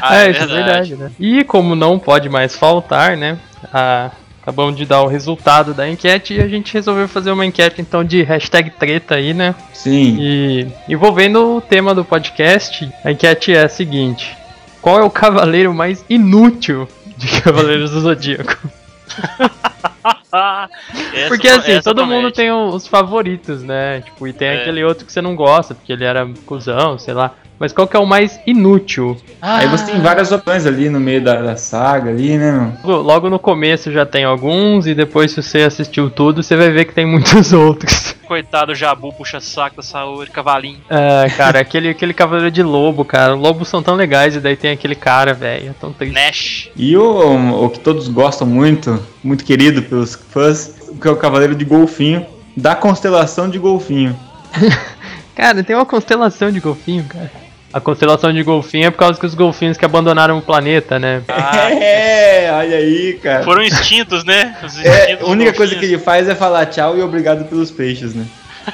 Ah, é, é isso é verdade. verdade, né? E como não pode mais faltar, né? A, acabamos de dar o resultado da enquete e a gente resolveu fazer uma enquete então de hashtag treta aí, né? Sim. E envolvendo o tema do podcast, a enquete é a seguinte: qual é o cavaleiro mais inútil de Cavaleiros do Zodíaco? Porque assim, essa todo promete. mundo tem os favoritos, né? Tipo, e tem É. aquele outro que você não gosta, porque ele era cuzão, sei lá. Mas qual que é o mais inútil? Aí você tem várias opções ali no meio da, da saga ali, né? Logo- Logo no começo já tem alguns, e depois, se você assistiu tudo, você vai ver que tem muitos outros. Coitado, Jabu puxa saco da saúde, cavalinho. É, cara, aquele, aquele cavaleiro de lobo, cara. Lobos são tão legais, e daí tem aquele cara, velho. É tão triste. Nash. E o, o que todos gostam muito, muito querido pelos fãs, que é o Cavaleiro de Golfinho, da constelação de Golfinho. Cara, tem uma constelação de golfinho, cara. A constelação de golfinho é por causa que os golfinhos que abandonaram o planeta, né? É, olha aí, cara. Foram extintos, né? Os É, a única coisa que ele faz é falar tchau e obrigado pelos peixes, né?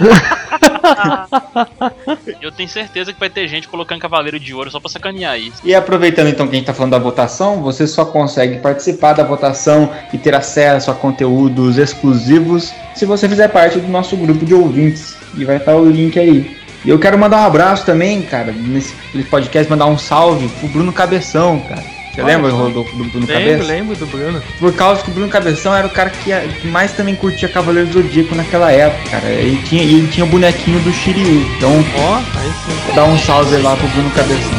Eu tenho certeza que vai ter gente colocando cavaleiro de ouro só pra sacanear isso. E aproveitando então que a gente tá falando da votação, você só consegue participar da votação e ter acesso a conteúdos exclusivos se você fizer parte do nosso grupo de ouvintes. E vai estar o link aí. E eu quero mandar um abraço também, cara, nesse podcast, mandar um salve pro Bruno Cabeção, cara. Você Olha lembra do, do Bruno Lembro, Cabeção? lembro do Bruno. Por causa que o Bruno Cabeção era o cara que, que mais também curtia Cavaleiro do Zodíaco naquela época, cara. Ele tinha, e ele tinha o bonequinho do Shiryu. Então, Ó, aí sim. dá um salve lá pro Bruno Cabeção.